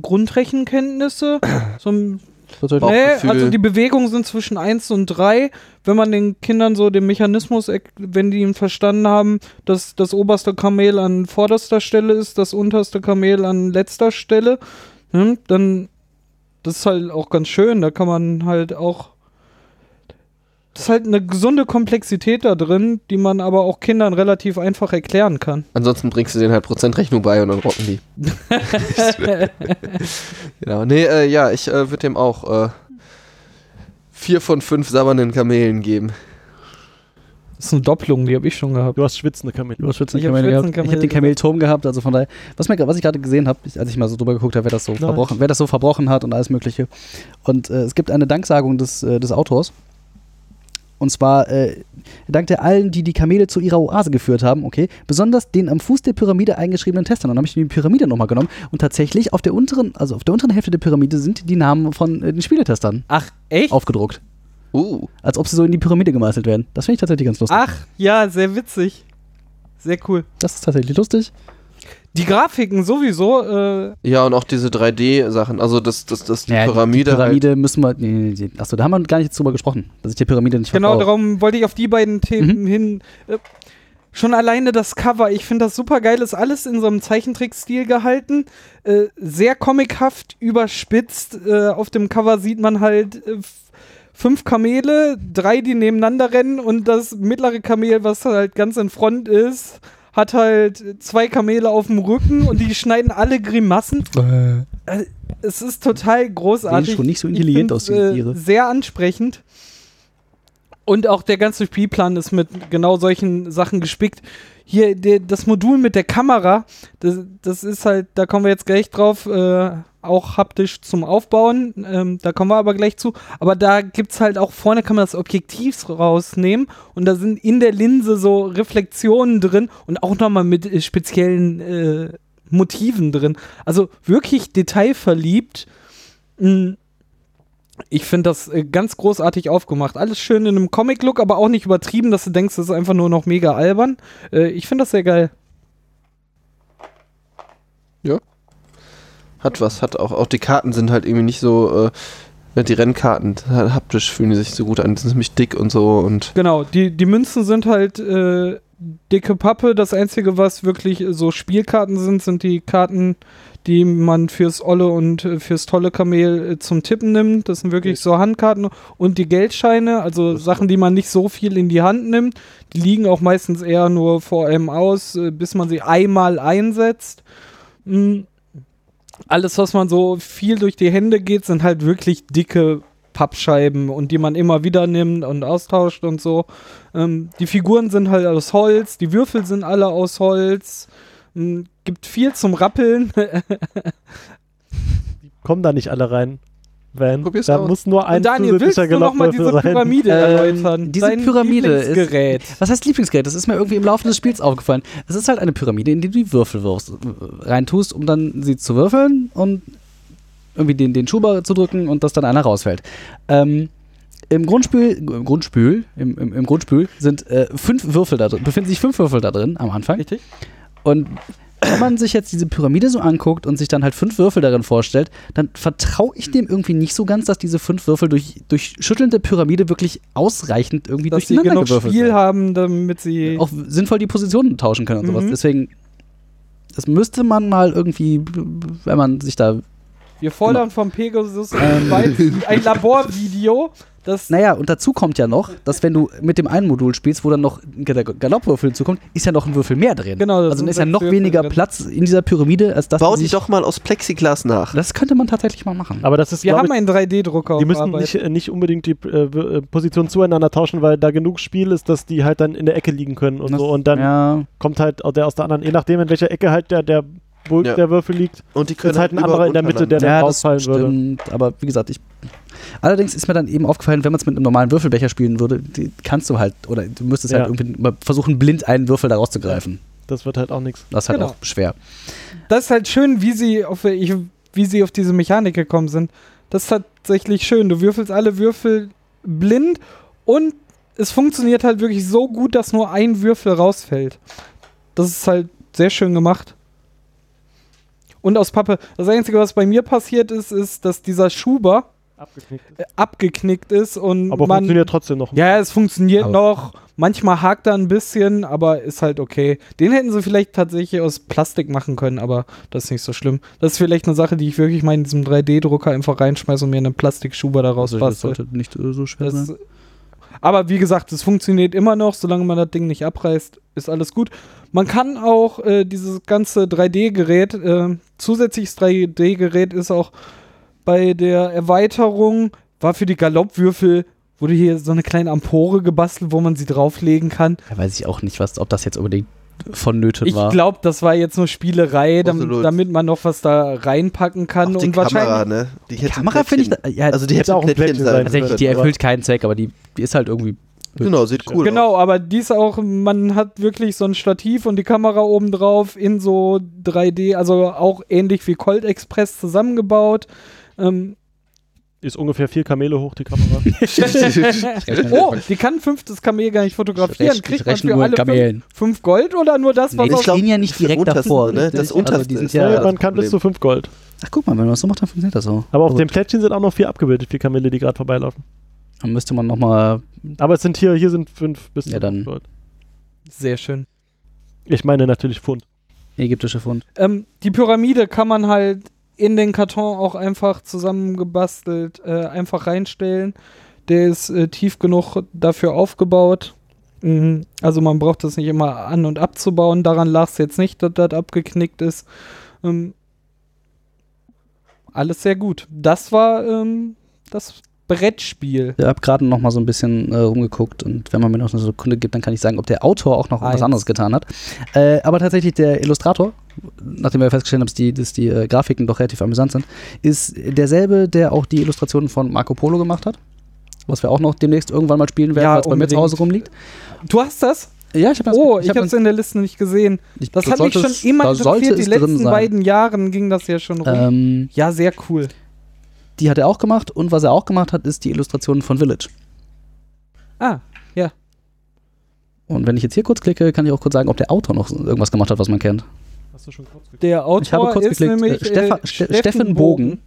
Grundrechenkenntnisse, so ein Nee, also die Bewegungen sind zwischen 1 und 3. Wenn man den Kindern so den Mechanismus, wenn die ihn verstanden haben, dass das oberste Kamel an vorderster Stelle ist, das unterste Kamel an letzter Stelle, hm, dann das ist halt auch ganz schön. Da kann man halt auch das ist halt eine gesunde Komplexität da drin, die man aber auch Kindern relativ einfach erklären kann. Ansonsten bringst du denen halt Prozentrechnung bei und dann rocken die. [LAUGHS] genau. Nee, äh, ja, ich äh, würde dem auch äh, vier von fünf sabbernden Kamelen geben. Das ist eine Doppelung, die habe ich schon gehabt. Du hast schwitzende Kamele. Du hast schwitzende Ich hab Kamele gehabt. Ich habe den Kamelturm gehabt, also von daher, was, mir, was ich gerade gesehen habe, als ich mal so drüber geguckt habe, wer das so verbrochen, wer das so verbrochen hat und alles Mögliche. Und äh, es gibt eine Danksagung des, äh, des Autors. Und zwar äh, dankte allen, die die Kamele zu ihrer Oase geführt haben, okay, besonders den am Fuß der Pyramide eingeschriebenen Testern. Und dann habe ich die Pyramide nochmal genommen und tatsächlich auf der unteren, also auf der unteren Hälfte der Pyramide sind die Namen von äh, den Spieletestern Ach, echt? aufgedruckt. Uh, Als ob sie so in die Pyramide gemeißelt werden. Das finde ich tatsächlich ganz lustig. Ach, ja, sehr witzig. Sehr cool. Das ist tatsächlich lustig. Die Grafiken sowieso, äh, ja, und auch diese 3D-Sachen. Also, das, das, das die Ja, Pyramide. Die Pyramide müssen wir. Nee, nee, nee. Achso, da haben wir gar nicht drüber gesprochen, dass ich die Pyramide nicht genau vertraue. darum wollte ich auf die beiden Themen hin. Äh, schon alleine das Cover, ich finde das super geil, ist alles in so einem Zeichentrickstil gehalten. Äh, sehr comichaft, überspitzt. Äh, auf dem Cover sieht man halt äh, fünf Kamele, drei, die nebeneinander rennen und das mittlere Kamel, was halt ganz in Front ist, hat halt zwei Kamele auf dem Rücken und die schneiden alle Grimassen. Äh, es ist total großartig. Sehen schon nicht so intelligent aus, die äh, Tiere. Sehr ansprechend. Und auch der ganze Spielplan ist mit genau solchen Sachen gespickt. Hier, der, das Modul mit der Kamera, das, das ist halt, da kommen wir jetzt gleich drauf, äh, auch haptisch zum Aufbauen. Ähm, da kommen wir aber gleich zu. Aber da gibt es halt auch vorne kann man das Objektiv rausnehmen und da sind in der Linse so Reflexionen drin und auch nochmal mit äh, speziellen äh, Motiven drin. Also wirklich detailverliebt. Mm, Ich finde das äh, ganz großartig aufgemacht. Alles schön in einem Comic-Look, aber auch nicht übertrieben, dass du denkst, das ist einfach nur noch mega albern. Äh, ich finde das sehr geil. Hat was, hat auch, auch die Karten sind halt irgendwie nicht so, äh, die Rennkarten, haptisch fühlen die sich so gut an, die sind ziemlich dick und so und Genau, die, die Münzen sind halt äh, dicke Pappe. Das Einzige, was wirklich so Spielkarten sind, sind die Karten, die man fürs Olle und äh, fürs tolle Kamel äh, zum Tippen nimmt. Das sind wirklich so Handkarten und die Geldscheine, also Sachen, die man nicht so viel in die Hand nimmt. Die liegen auch meistens eher nur vor einem aus, äh, bis man sie einmal einsetzt. Mm. Alles, was man so viel durch die Hände geht, sind halt wirklich dicke Pappscheiben und die man immer wieder nimmt und austauscht und so. Ähm, die Figuren sind halt aus Holz, die Würfel sind alle aus Holz. Ähm, gibt viel zum Rappeln. [LAUGHS] Kommen da nicht alle rein. Van. Probier's da aus. muss nur ein Und Daniel, willst du noch mal diese rein. Pyramide Ähm, erläutern? diese Dein Pyramide ist- Lieblingsgerät. Was heißt Lieblingsgerät? Das ist mir irgendwie im Laufe des Spiels aufgefallen. Es ist halt eine Pyramide, in die du die Würfel wirfst, äh, reintust, um dann sie zu würfeln und irgendwie den, den Schuber zu drücken und dass dann einer rausfällt. Ähm, Im Grundspiel, im Grundspiel, im, im, im Grundspiel sind äh, fünf Würfel da drin, befinden sich fünf Würfel da drin am Anfang. Richtig? Und wenn man sich jetzt diese Pyramide so anguckt und sich dann halt fünf Würfel darin vorstellt, dann vertraue ich dem irgendwie nicht so ganz, dass diese fünf Würfel durch, durch Schütteln der Pyramide wirklich ausreichend irgendwie Dass sie durcheinander genug gewürfelt Spiel werden. haben, damit sie. Auch sinnvoll die Positionen tauschen können und sowas. Mhm. Deswegen, das müsste man mal irgendwie, wenn man sich da. Wir fordern vom Pegasus [LAUGHS] Ähm. ein Laborvideo, das Naja, und dazu kommt ja noch, dass wenn du mit dem einen Modul spielst, wo dann noch der Galoppwürfel hinzukommt, ist ja noch ein Würfel mehr drin. Genau, das also dann ist ja noch Würfel weniger drin. Platz in dieser Pyramide, als dass Bau sich, doch mal aus Plexiglas nach. Das könnte man tatsächlich mal machen. Aber das ist, Wir haben ich, einen 3D-Drucker die müssen nicht, äh, nicht unbedingt die äh, äh, Position zueinander tauschen, weil da genug Spiel ist, dass die halt dann in der Ecke liegen können und Das- so. Und dann ja, kommt halt der aus der anderen, je nachdem, in welcher Ecke halt der, der Bulk Ja. der Würfel liegt, Und die können ist halt ein anderer in der Mitte, der dann ja, das rausfallen würde. stimmt. Aber wie gesagt, ich. Allerdings ist mir dann eben aufgefallen, wenn man es mit einem normalen Würfelbecher spielen würde, die kannst du halt, oder du müsstest Ja. halt irgendwie mal versuchen, blind einen Würfel da rauszugreifen. Das wird halt auch nichts. Das ist halt Genau. auch schwer. das ist halt schön, wie sie auf, ich, wie sie auf diese Mechanik gekommen sind. Das ist tatsächlich schön. Du würfelst alle Würfel blind und es funktioniert halt wirklich so gut, dass nur ein Würfel rausfällt. Das ist halt sehr schön gemacht. Und aus Pappe. Das Einzige, was bei mir passiert ist, ist, dass dieser Schuber, Abgeknickt ist. äh, abgeknickt ist und Aber man funktioniert trotzdem noch. Ja, es funktioniert Aber- noch. Manchmal hakt er ein bisschen, aber ist halt okay. Den hätten sie vielleicht tatsächlich aus Plastik machen können, aber das ist nicht so schlimm. Das ist vielleicht eine Sache, die ich wirklich mal in diesem 3D-Drucker einfach reinschmeiße und mir eine Plastikschuber daraus Also, das bastel. sollte nicht äh, so schwer Das, sein. Aber wie gesagt, es funktioniert immer noch, solange man das Ding nicht abreißt, ist alles gut. Man kann auch äh, dieses ganze 3D-Gerät, äh, zusätzliches 3D-Gerät ist auch bei der Erweiterung, war für die Galoppwürfel, wurde hier so eine kleine Ampore gebastelt, wo man sie drauflegen kann. Da weiß ich auch nicht, was, ob das jetzt unbedingt vonnöten Ich war. glaube, das war jetzt nur Spielerei, dam damit man noch was da reinpacken kann. Auch die und Kamera, wahrscheinlich. ne? Die, die Kamera finde ich, da- ja, Also die Hätte auch ein Plättchen Plättchen sein sein tatsächlich, die können. erfüllt keinen Zweck, aber die, die ist halt irgendwie. Genau, sieht cool Genau, aus. aber die ist auch, man hat wirklich so ein Stativ und die Kamera oben drauf in so 3D, also auch ähnlich wie Colt Express zusammengebaut. Ähm, Ist ungefähr vier Kamele hoch, die Kamera. [LAUGHS] [LAUGHS] oh, die kann ein fünftes Kamel gar nicht fotografieren. Ich Kriegt man für nur alle fünf, Kamelen. fünf Gold oder nur das, was Nee, die auf glaub, stehen ja nicht direkt unterste, davor. ne? Das Also unterste die sind ist ja, man kann bis zu fünf Gold. Ach, guck mal, wenn man das so macht, dann funktioniert das so. Aber auf Also, dem Plättchen sind auch noch vier abgebildet, vier Kamele, die gerade vorbeilaufen. Dann müsste man nochmal. Aber es sind hier, hier sind fünf bis Ja, zu dann- fünf Gold. Sehr schön. Ich meine natürlich Pfund. Ägyptische Fund. Ähm, die Pyramide kann man halt in den Karton auch einfach zusammengebastelt äh, einfach reinstellen. Der ist äh, tief genug dafür aufgebaut. Mhm. Also man braucht das nicht immer an- und abzubauen. Daran lag es jetzt nicht, dass das abgeknickt ist. Ähm, alles sehr gut. Das war ähm, das Brettspiel. Ich habe gerade noch mal so ein bisschen äh, rumgeguckt und wenn man mir noch eine Sekunde gibt, dann kann ich sagen, ob der Autor auch noch was Eins. anderes getan hat. Äh, aber tatsächlich der Illustrator, nachdem wir festgestellt haben, dass die, dass die äh, Grafiken doch relativ amüsant sind, ist derselbe, der auch die Illustrationen von Marco Polo gemacht hat. Was wir auch noch demnächst irgendwann mal spielen werden, Ja, weil es bei mir zu. Hause rumliegt. Du hast das? Ja, ich habe Oh, ich habe es in der Liste nicht gesehen. Das, hat mich schon immer interessiert. Die letzten beiden Jahren ging das ja schon rum. Ähm, ja, sehr cool. die hat er auch gemacht und was er auch gemacht hat, ist die Illustration von Village. Ah, Und wenn ich jetzt hier kurz klicke, kann ich auch kurz sagen, ob der Autor noch irgendwas gemacht hat, was man kennt. Hast du schon kurz gekriegt? der Autor Ich habe kurz ist geklickt. nämlich äh, Stefan, äh, Ste Steffen Bogen.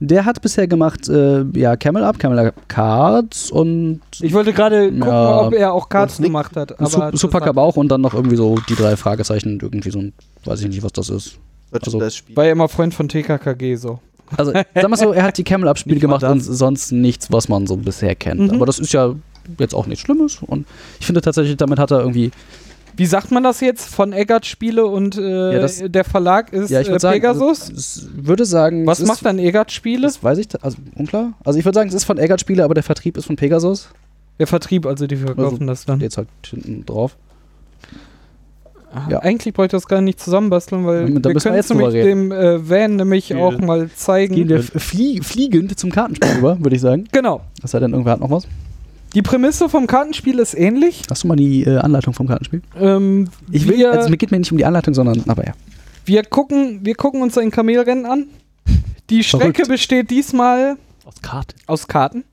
Der hat bisher gemacht, äh, ja, Camel Up, Camel Up Cards und Ich wollte gerade gucken, Ja. ob er auch Cards gemacht hat. Aber Super Cup auch und dann noch irgendwie so die drei Fragezeichen, irgendwie so ein, weiß ich nicht, was das ist. Also- das Spiel. war ja immer Freund von TKKG so. Also, sag mal so, er hat die Camel Up [LAUGHS] Spiele gemacht und sonst nichts, was man so bisher kennt. Mhm. Aber das ist ja jetzt auch nichts Schlimmes und ich finde tatsächlich, damit hat er irgendwie, Wie sagt man das jetzt? Von Eggert Spiele und äh, Ja, das- der Verlag ist ja, ich äh, sagen, Pegasus? also, es würde sagen, Was es macht ist, dann Eggert Spiele? Das weiß ich, also unklar. Also ich würde sagen, es ist von Eggert Spiele, aber der Vertrieb ist von Pegasus. Der Vertrieb, also die verkaufen das dann. Jetzt halt hinten drauf. Ah, ja. Eigentlich bräuchte ich das gar nicht zusammenbasteln, weil Da wir können jetzt nämlich dem äh, Van nämlich Viel. auch mal zeigen. Gehen wir flie fliegend zum Kartenspiel über, würde ich sagen. Genau. Es sei denn, irgendwer hat noch was. Die Prämisse vom Kartenspiel ist ähnlich. Hast du mal die äh, Anleitung vom Kartenspiel? Ähm, Ich will, wir, also mir geht mir nicht um die Anleitung, sondern, aber ja. wir, gucken, wir gucken uns ein Kamelrennen an. Die Strecke Verrückt. besteht diesmal Aus Karte. aus Karten.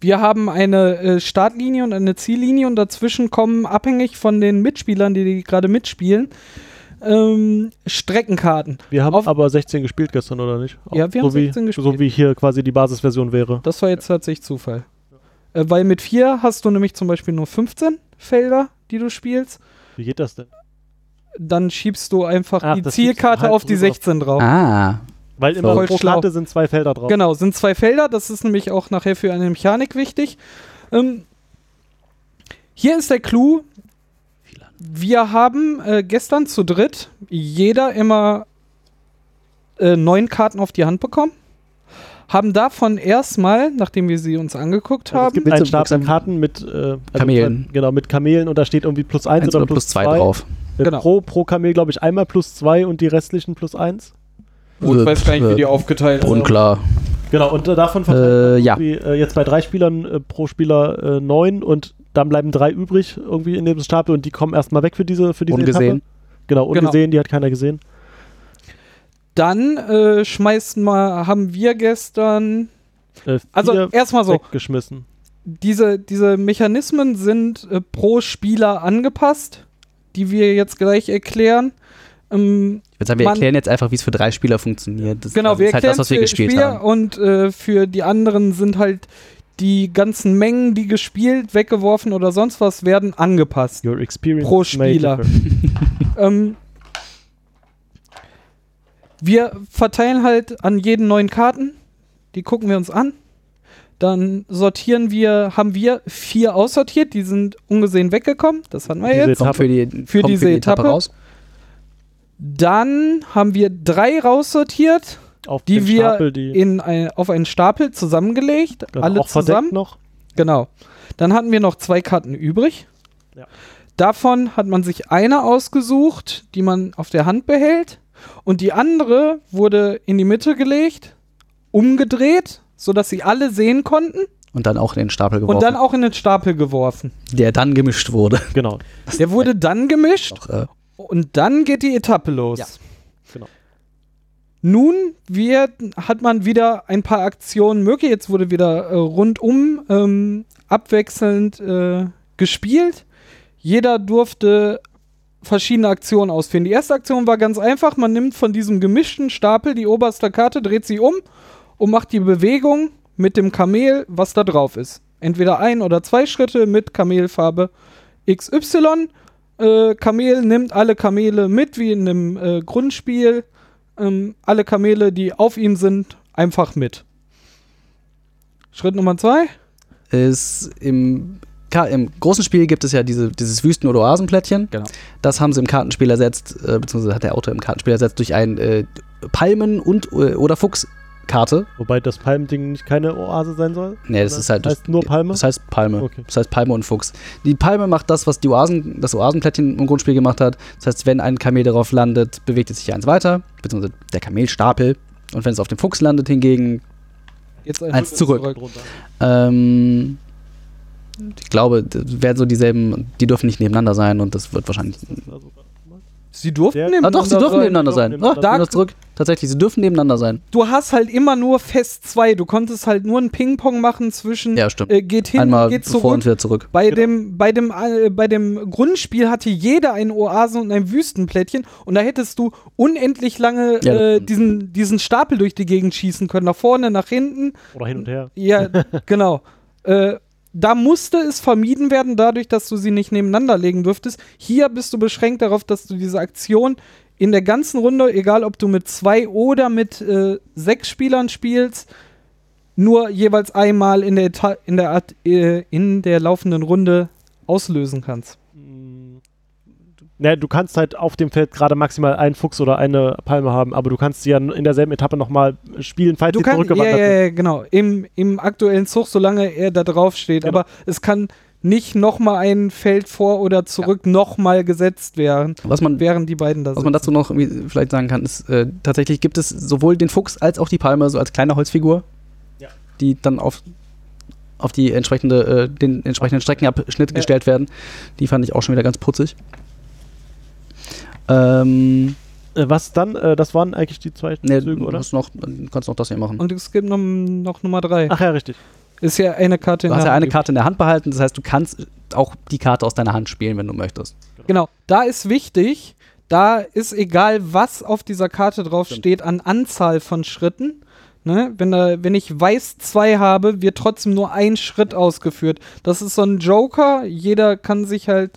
Wir haben eine äh, Startlinie und eine Ziellinie und dazwischen kommen, abhängig von den Mitspielern, die, die gerade mitspielen, ähm, Streckenkarten. Wir haben Auf- aber 16 gespielt gestern, oder nicht? Ja, wir so haben wie, 16 gespielt. So wie hier quasi die Basisversion wäre. Das war jetzt tatsächlich Zufall. Äh, weil mit vier hast du nämlich zum Beispiel nur 15 Felder, die du spielst. Wie geht das denn? Dann schiebst du einfach Ach, die Zielkarte halt auf die rüber. 16 drauf. Ah, Weil immer Voll pro. Karte sind zwei Felder drauf. Genau, sind zwei Felder. Das ist nämlich auch nachher für eine Mechanik wichtig. Ähm, hier ist der Clou. Wir haben äh, gestern zu dritt jeder immer äh, neun Karten auf die Hand bekommen. Haben davon erstmal, nachdem wir sie uns angeguckt Also es haben, gibt Bitte, einen Stapel Karten mit äh, also Kamelen. Genau, mit Kamelen und da steht irgendwie plus eins eins oder, oder plus zwei drauf. Äh, Genau. Pro, pro Kamel, glaube ich, einmal plus zwei und die restlichen plus eins. Oh, ich weiß gar nicht, wie die Äh, aufgeteilt sind. Unklar. Genau, und äh, davon Äh, verteilt ja. man irgendwie, äh, jetzt bei drei Spielern äh, pro Spieler äh, neun und dann bleiben drei übrig irgendwie in dem Stapel und die kommen erstmal weg für diese für diese Ungesehen. Etappe. Genau, Genau. ungesehen, die hat keiner gesehen. Dann äh, schmeißen wir, haben wir gestern, Äh, also erstmal so, weggeschmissen. diese, diese Mechanismen sind äh, pro Spieler angepasst, die wir jetzt gleich erklären. Ähm, Ich würde sagen, wir Man- erklären jetzt einfach, wie es für drei Spieler funktioniert. Das, Genau, also wir ist halt erklären das, was wir für gespielt Spieler haben. und äh, für die anderen sind halt die ganzen Mengen, die gespielt, weggeworfen oder sonst was, werden angepasst. Your experience Pro Spieler. [LAUGHS] Ähm, wir verteilen halt an jeden neun Karten. Die gucken wir uns an. Dann sortieren wir, haben wir vier aussortiert, die sind ungesehen weggekommen. Das hatten wir Diese jetzt. Kommt für, die, Für diese die Etappe, Etappe. raus. Dann haben wir drei raussortiert, Auf die wir Stapel, die in ein, auf einen Stapel zusammengelegt, dann alle auch verdeckt zusammen. noch. Genau. Dann hatten wir noch zwei Karten übrig. Ja. Davon hat man sich eine ausgesucht, die man auf der Hand behält. Und die andere wurde in die Mitte gelegt, umgedreht, sodass sie alle sehen konnten. Und dann auch in den Stapel geworfen, Und dann auch in den Stapel geworfen. der dann gemischt wurde. [LAUGHS] Genau. Der wurde dann gemischt Auch, äh, und dann geht die Etappe los. Ja. Genau. Nun wird, hat man wieder ein paar Aktionen möglich. Jetzt wurde wieder äh, rundum ähm, abwechselnd äh, gespielt. Jeder durfte verschiedene Aktionen ausführen. Die erste Aktion war ganz einfach. Man nimmt von diesem gemischten Stapel die oberste Karte, dreht sie um und macht die Bewegung mit dem Kamel, was da drauf ist. Entweder ein oder zwei Schritte mit Kamelfarbe XY. Äh, Kamel nimmt alle Kamele mit, wie in einem äh, Grundspiel. Ähm, alle Kamele, die auf ihm sind, einfach mit. Schritt Nummer zwei. ist im, Ka- im großen Spiel gibt es ja diese, dieses Wüsten- oder Oasenplättchen. Genau. Das haben sie im Kartenspiel ersetzt, äh, beziehungsweise hat der Autor im Kartenspiel ersetzt durch ein äh, Palmen- und äh, oder Fuchskarte. Wobei das Palmending nicht keine Oase sein soll. Nee, das Oder ist halt. heißt das, nur Palme? Das heißt Palme. Okay. Das heißt Palme und Fuchs. Die Palme macht das, was die Oasen, das Oasenplättchen im Grundspiel gemacht hat. Das heißt, wenn ein Kamel darauf landet, bewegt es sich eins weiter, beziehungsweise der Kamelstapel. Und wenn es auf dem Fuchs landet, hingegen, Jetzt ein Eins zurück. Drunter. ähm, ich glaube, das werden so dieselben, die dürfen nicht nebeneinander sein und das wird wahrscheinlich. Sie durften Der- Ah, nebeneinander doch, sie dürfen sein. nebeneinander doch, sein. nebeneinander. Ah, Da- da zurück. Tatsächlich, sie dürfen nebeneinander sein. Du hast halt immer nur fest zwei. Du konntest halt nur ein Ping-Pong machen zwischen Ja, stimmt. äh, geht hin, Einmal geht vor zurück. und wieder zurück. Bei, Genau. dem, bei, dem, äh, bei dem Grundspiel hatte jeder ein Oasen- und ein Wüstenplättchen und da hättest du unendlich lange Ja, äh, diesen, diesen Stapel durch die Gegend schießen können. Nach vorne, nach hinten. Oder hin und her. Ja, [LAUGHS] genau. Äh, da musste es vermieden werden, dadurch, dass du sie nicht nebeneinander legen dürftest. Hier bist du beschränkt darauf, dass du diese Aktion in der ganzen Runde, egal ob du mit zwei oder mit äh, sechs Spielern spielst, nur jeweils einmal in der, Eta in der, äh, in der laufenden Runde auslösen kannst. Ne, du kannst halt auf dem Feld gerade maximal einen Fuchs oder eine Palme haben, aber du kannst sie ja in derselben Etappe nochmal spielen, falls Du sie ja, zurückgewandert ja, sind. ja, genau. Im, Im aktuellen Zug, solange er da drauf steht. Genau. Aber es kann nicht nochmal ein Feld vor oder zurück nochmal gesetzt werden, Was man, während die beiden da was man sind. dazu noch vielleicht sagen kann, ist, äh, tatsächlich gibt es sowohl den Fuchs als auch die Palme so als kleine Holzfigur, Ja. die dann auf, auf die entsprechende, äh, den entsprechenden Streckenabschnitt Ja. gestellt werden. Die fand ich auch schon wieder ganz putzig. Ähm, Äh, was dann? Äh, das waren eigentlich die zwei ne, Züge, du oder? hast noch, du kannst noch das hier machen. Und es gibt noch, noch Nummer drei. Ach ja, richtig. Ist ja eine Karte in Du hast der ja eine Hand. Karte in der Hand behalten, das heißt, du kannst auch die Karte aus deiner Hand spielen, wenn du möchtest. Genau. Da ist wichtig, da ist egal, was auf dieser Karte drauf Stimmt. steht an Anzahl von Schritten. Ne? Wenn, da, wenn ich weiß 2 habe, wird trotzdem nur ein Schritt ausgeführt. Das ist so ein Joker. Jeder kann sich halt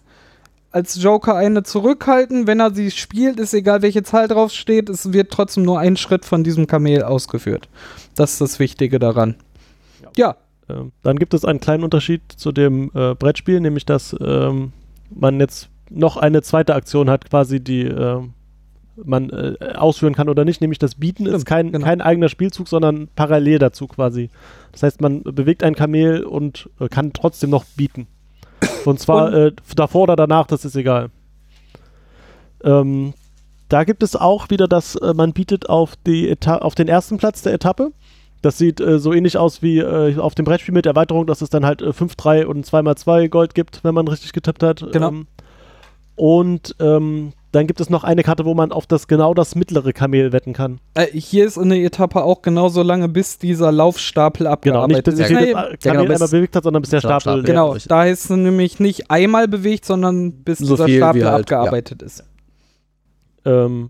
als Joker eine zurückhalten. Wenn er sie spielt, ist egal, welche Zahl drauf steht, es wird trotzdem nur ein Schritt von diesem Kamel ausgeführt. Das ist das Wichtige daran. Ja, Ähm, dann gibt es einen kleinen Unterschied zu dem äh, Brettspiel, nämlich dass ähm, man jetzt noch eine zweite Aktion hat, quasi die ähm, man äh, ausführen kann oder nicht, nämlich das Bieten ist kein, genau. kein eigener Spielzug, sondern parallel dazu quasi. Das heißt, man bewegt ein Kamel und äh, kann trotzdem noch bieten. Und zwar äh, davor oder danach, das ist egal. Ähm, da gibt es auch wieder, dass äh, man bietet auf, die Eta auf den ersten Platz der Etappe. Das sieht äh, so ähnlich aus wie äh, auf dem Brettspiel mit Erweiterung, dass es dann halt äh, 5-3 und 2x2 Gold gibt, wenn man richtig getippt hat. Genau. Ähm, und ähm, dann gibt es noch eine Karte, wo man auf das genau das mittlere Kamel wetten kann. äh, hier ist eine Etappe auch genauso lange, bis dieser Laufstapel Genau, nicht abgearbeitet bis ist. sich Ja, jedes Nee, Kamel genau, bis- einmal bewegt hat, sondern bis der Stapel, Stapel. ja. Genau, da ist es nämlich nicht einmal bewegt, sondern bis So dieser Stapel halt, abgearbeitet ist. Ähm,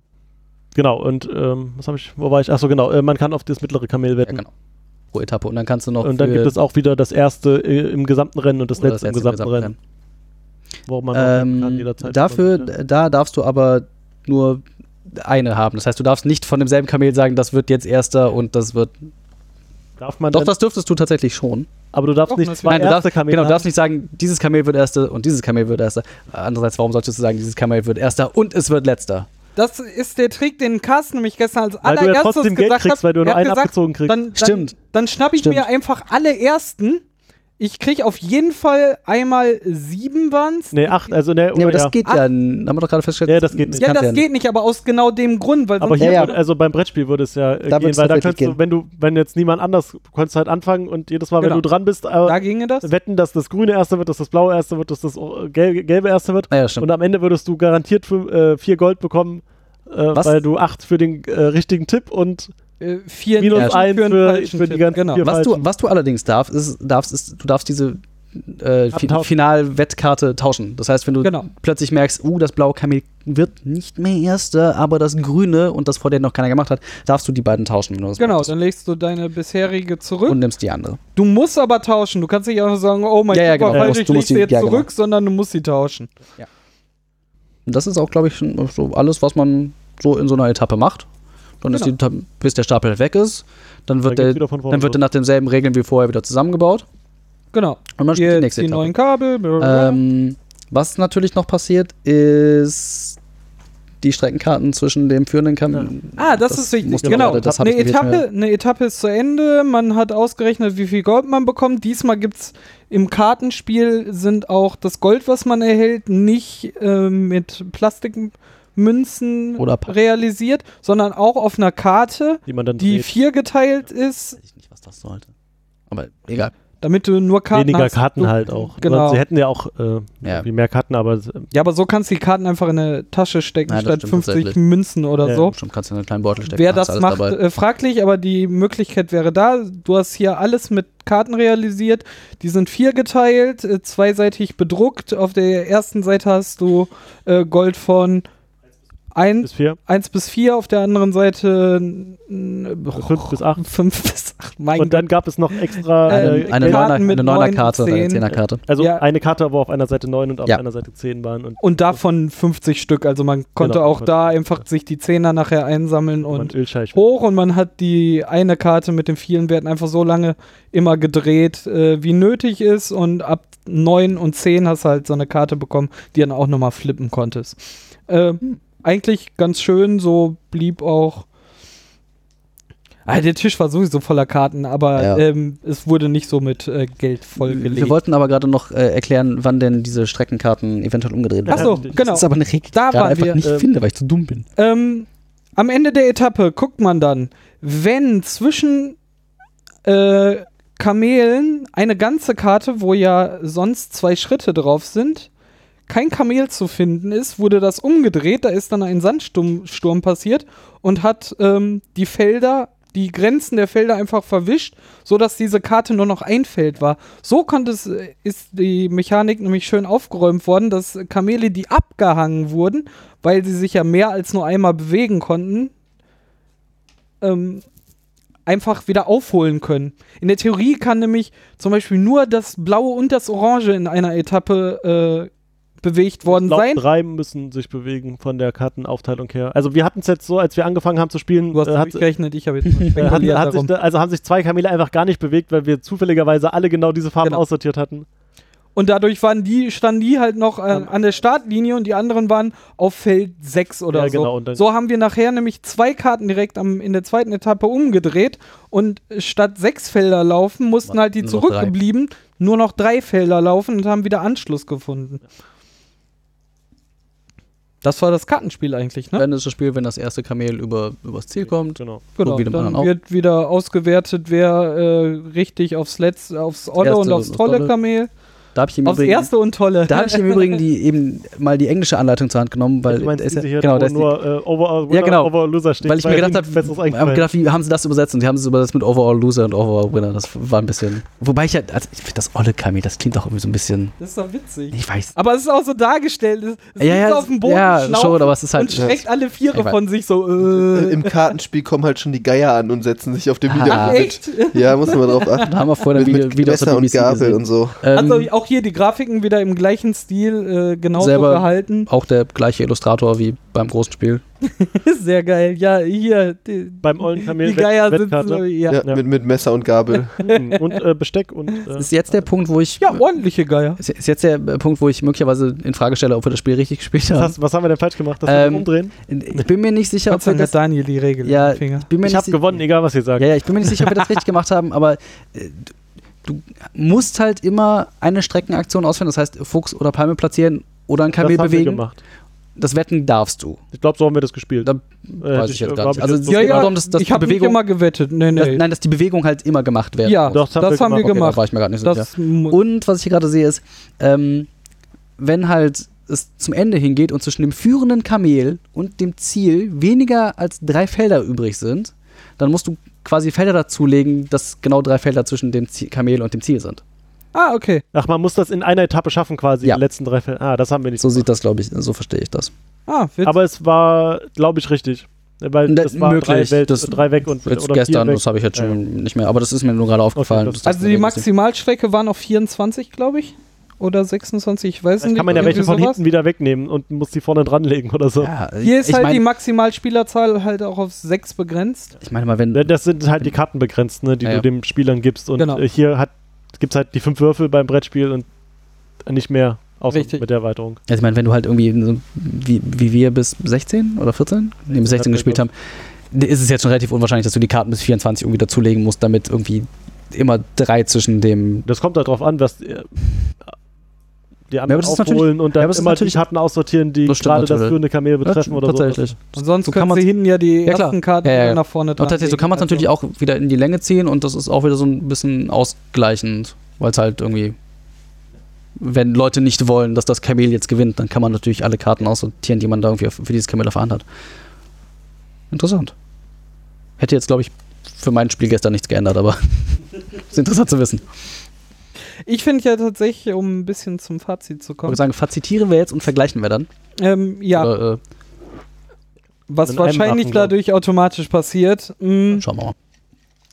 genau, und ähm, was habe ich, wo war ich? Achso, genau, äh, man kann auf das mittlere Kamel Ja, wetten. genau. Pro Etappe. Und dann kannst du noch. Und dann gibt es auch wieder das erste äh, im gesamten Rennen und das letzte im gesamten Rennen, worum man wetten kann Ähm, jederzeit. dafür, da darfst du aber nur eine haben. Das heißt, du darfst nicht von demselben Kamel sagen, das wird jetzt erster und das wird. Darf man Doch, das dürftest du tatsächlich schon. aber du darfst Doch, nicht zwei Nein, du erste darfst, Kamele genau, du darfst nicht sagen, dieses Kamel wird erster und dieses Kamel wird erster. Andererseits, warum solltest du sagen, dieses Kamel wird erster und es wird letzter? Das ist der Trick, den Carsten nämlich gestern als Weil du ja allererstes trotzdem Geld gesagt kriegst, hat. weil du nur einen gesagt, abgezogen kriegst. Dann, dann, Stimmt. Dann schnapp ich Stimmt. mir einfach alle ersten. Ich krieg auf jeden Fall einmal sieben waren's. Nee, acht, also ne, Nee, aber das ja. geht ja, haben wir doch gerade festgestellt. Ja, das geht nicht. ja, das geht nicht, aber aus genau dem Grund, weil Aber hier, Ja, ja. Würde, also beim Brettspiel würde es ja äh, Da gehen, weil da könntest du, gehen. wenn du, wenn jetzt niemand anders, du konntest halt anfangen und jedes Mal, Genau. wenn du dran bist, äh, da ginge das. wetten, dass das grüne erste wird, dass das blaue erste wird, dass das äh, gelbe, gelbe erste wird. Ah, ja, stimmt. Und am Ende würdest du garantiert fünf, äh, vier Gold bekommen, äh, weil du acht für den äh, richtigen Tipp und Äh, vier minus eins für, für die ganzen genau. vier was, du, was du allerdings darfst, ist, darfst, ist, du darfst diese äh. Final-Wettkarte tauschen. Das heißt, wenn du Genau. plötzlich merkst, uh, das blaue Kamel wird nicht mehr erster, aber das grüne und das vor dir noch keiner gemacht hat, darfst du die beiden tauschen. Wenn du das Genau, möchtest. dann legst du deine bisherige zurück. Und nimmst die andere. du musst aber tauschen. Du kannst nicht einfach sagen, oh mein Ja, ja, war genau. Du falsch, ich du leg musst sie jetzt ja, genau. zurück, sondern du musst sie tauschen. Und das ist auch, glaube ich, schon so alles, was man so in so einer Etappe macht. Dann ist die, Genau. Ta- bis der Stapel halt weg ist, dann wird, Dann der, dann wird der nach denselben Regeln wie vorher wieder zusammengebaut. Genau. Und man spielt die nächste die Etappe. neuen Kabel. Ähm, was natürlich noch passiert, ist die Streckenkarten zwischen dem führenden Kamel. Ah, das, ist wichtig. Genau. gerade- das eine, Etappe, eine Etappe ist zu Ende. Man hat ausgerechnet, wie viel Gold man bekommt. Diesmal gibt es im Kartenspiel sind auch das Gold, was man erhält, nicht äh, mit Plastikmünzen Oder realisiert, sondern auch auf einer Karte, die man dann die dreht. viergeteilt ist, Weiß ich nicht, was das sollte. Aber egal. damit du nur Karten Weniger hast. Karten du, halt auch. Genau. Sie hätten ja auch äh, Ja. mehr Karten, aber äh, Ja, aber so kannst du die Karten einfach in eine Tasche stecken, das statt stimmt 50 tatsächlich. Münzen oder Ja, so. Stimmt, kannst du in einen kleinen Beutel stecken. Wer das macht, dabei. äh, fraglich, aber die Möglichkeit wäre da. Du hast hier alles mit Karten realisiert. Die sind viergeteilt, äh, zweiseitig bedruckt. Auf der ersten Seite hast du äh, Gold von 1 bis vier, bis 4, auf der anderen Seite fünf bis acht. 5 [LAUGHS] bis 8. Mein Und dann gab es noch extra Äh, eine, eine, Karten eine neun, Neuner-Karte oder eine zehn. Zehner-Karte. Also Ja. eine Karte, wo auf einer Seite 9 und auf Ja. einer Seite 10 waren. Und und davon 50 Stück. Also man konnte Genau. auch da einfach sich die Zehner nachher einsammeln man und Ölscheich. hoch und man hat die eine Karte mit den vielen Werten einfach so lange immer gedreht, äh, wie nötig ist und ab 9 und 10 hast du halt so eine Karte bekommen, die dann auch nochmal flippen konntest. Äh, Eigentlich ganz schön, so blieb auch. Ah, der Tisch war sowieso voller Karten, aber Ja. ähm, es wurde nicht so mit äh, Geld vollgelegt. Wir wollten aber gerade noch äh, erklären, wann denn diese Streckenkarten eventuell umgedreht werden. Achso, genau. Das ist aber eine Regel, die Da ich gerade waren einfach wir, nicht ähm, finde, weil ich zu dumm bin. Ähm, am Ende der Etappe guckt man dann, wenn zwischen äh, Kamelen eine ganze Karte, wo ja sonst zwei Schritte drauf sind, kein Kamel zu finden ist, wurde das umgedreht. Da ist dann ein Sandsturm Sturm passiert und hat ähm, die Felder, die Grenzen der Felder einfach verwischt, sodass diese Karte nur noch ein Feld war. So konnte es, äh, ist die Mechanik nämlich schön aufgeräumt worden, dass Kamele, die abgehangen wurden, weil sie sich ja mehr als nur einmal bewegen konnten, ähm, einfach wieder aufholen können. In der Theorie kann nämlich zum Beispiel nur das Blaue und das Orange in einer Etappe äh, bewegt worden glaub, sein. drei müssen sich bewegen von der Kartenaufteilung her. Also wir hatten es jetzt so, als wir angefangen haben zu spielen, Du hast äh, hat, gerechnet, ich habe jetzt [LAUGHS] hat, hat sich, also haben sich zwei Kamele einfach gar nicht bewegt, weil wir zufälligerweise alle genau diese Farben Genau. aussortiert hatten. Und dadurch waren die, standen die halt noch äh, an der Startlinie und die anderen waren auf Feld 6 oder Ja, so. genau, so haben wir nachher nämlich zwei Karten direkt am, in der zweiten Etappe umgedreht und statt sechs Felder laufen, mussten halt die nur noch drei. zurückgeblieben nur noch drei Felder laufen und haben wieder Anschluss gefunden. Das war das Kartenspiel eigentlich, ne? Dann ist das Spiel, wenn das erste Kamel über, übers Ziel kommt. Genau. Genau, wie dem dann auch. wird wieder ausgewertet, wer äh, richtig aufs Letz, aufs Olle und aufs Tolle. Kamel. Da habe ich im Aufs Übrigen, erste und tolle. da habe ich im Übrigen die, [LAUGHS] eben mal die englische Anleitung zur Hand genommen, weil du meinst da ist diese ja, hier, genau, wo da ist die, nur äh, Overall Ja, genau. Overall Loser steht. weil ich mir gedacht habe, hab gedacht, wie haben sie das übersetzt? Und die haben es übersetzt mit Overall Loser und Overall Winner. Das war ein bisschen. Wobei ich halt, also ich finde das Olle Kamel, das klingt auch irgendwie so ein bisschen. Das ist doch witzig. Ich weiß. Aber es ist auch so dargestellt. Es, es Ja, ja, auf dem Boden, ja, schon, aber es ist halt- und streckt alle Viere von sich so. Äh. Im Kartenspiel kommen halt schon die Geier an und setzen sich auf dem Ah. Nieder. Echt? Ja, muss man drauf [LAUGHS] achten. Da haben wir ein Mit, Video, mit Video Messer und Gabel und so. Ähm, Also auch hier die Grafiken wieder im gleichen Stil, äh, genauso Selber- gehalten. [LAUGHS] auch der gleiche Illustrator wie beim großen Spiel. Sehr geil. Ja, hier. Die, Beim ollen Kamel die Geier Wettkarte. so. Ja. Ja, Ja. Mit, mit Messer und Gabel. Mhm. [LAUGHS] und äh, Besteck und Das äh, ist jetzt der Punkt, wo ich. ja, ordentliche Geier. Ist ist jetzt der äh, Punkt, wo ich möglicherweise in Frage stelle, ob wir das Spiel richtig gespielt was, haben. hast, was haben wir denn falsch gemacht, dass wir Ähm, das umdrehen? Ich bin mir nicht sicher, ob wir das. hat Daniel die Regel Ja, ich bin mir Ich habe gewonnen, egal was ihr sagt. Ja, ja, ich bin mir nicht sicher, ob wir das [LAUGHS] richtig gemacht haben, aber äh, du musst halt immer eine Streckenaktion ausführen, das heißt Fuchs oder Palme platzieren oder ein Kamel das haben wir bewegen. gemacht. Das Wetten darfst du. Ich glaube, so haben wir das gespielt. Da Äh, weiß ich jetzt äh, gar nicht. Also Ja, ja, darum, dass, dass ich habe immer gewettet. Nee, nee. dass, nein, dass die Bewegung halt immer gemacht werden ja, Doch, das, das haben wir gemacht. Okay, da gemacht. war ich mir gar nicht so das Und was ich hier gerade sehe ist, ähm, wenn halt es zum Ende hingeht und zwischen dem führenden Kamel und dem Ziel weniger als drei Felder übrig sind, dann musst du quasi Felder dazulegen, dass genau drei Felder zwischen dem Ziel, Kamel und dem Ziel sind. ah, okay. Ach, man muss das in einer Etappe schaffen, quasi Ja. die letzten drei Fälle. Ah, das haben wir nicht. So sieht das, glaube ich, so verstehe ich das. Ah, witzig. Aber es war, glaube ich, richtig. Weil Ne, das war möglich. drei, Welt, Das- drei weg und Jetzt oder gestern, vier weg. das habe ich jetzt Ja, schon nicht mehr, aber das ist mir nur gerade aufgefallen. das also die Maximalstrecke waren auf 24, glaube ich. Oder 26, ich weiß Vielleicht nicht. kann man ja welche von sowas. hinten wieder wegnehmen und muss die vorne dranlegen oder so. Ja, Hier ist halt die mein, Maximalspielerzahl halt auch auf 6 begrenzt. Ich meine mal, wenn Das sind halt die Karten begrenzt, ne, die Ja, du ja. den Spielern gibst. Und Genau. äh, hier gibt es halt die fünf Würfel beim Brettspiel und nicht mehr. Außer Richtig. mit der Erweiterung. Also ich meine, wenn du halt irgendwie so, wie, wie wir bis 16 oder 14? Nee, bis 16 gespielt haben, ist es jetzt schon relativ unwahrscheinlich, dass du die Karten bis 24 irgendwie dazulegen musst, damit irgendwie immer drei zwischen dem. Das kommt halt drauf an, was äh, die anderen ist aufholen und ja, dann ist immer die natürlich- Karten aussortieren, die gerade das führende Kamel betreffen oder so. tatsächlich. Sonst So kann können sie hinten ja die Ja, ersten Karten Ja, ja, ja. nach vorne Und tatsächlich, so kann man es dranlegen. natürlich auch wieder in die Länge ziehen und das ist auch wieder so ein bisschen ausgleichend, weil es halt irgendwie, wenn Leute nicht wollen, dass das Kamel jetzt gewinnt, dann kann man natürlich alle Karten aussortieren, die man da irgendwie für dieses Kamel Hand hat. Interessant. Hätte jetzt, glaube ich, für mein Spiel gestern nichts geändert, aber [LAUGHS] ist interessant zu wissen. Ich finde ja tatsächlich, um ein bisschen zum Fazit zu Ich kommen, würde sagen, fazitieren wir jetzt und vergleichen wir dann. ähm, ja, Oder, äh, was wahrscheinlich ich. dadurch automatisch passiert, mh, schauen wir mal.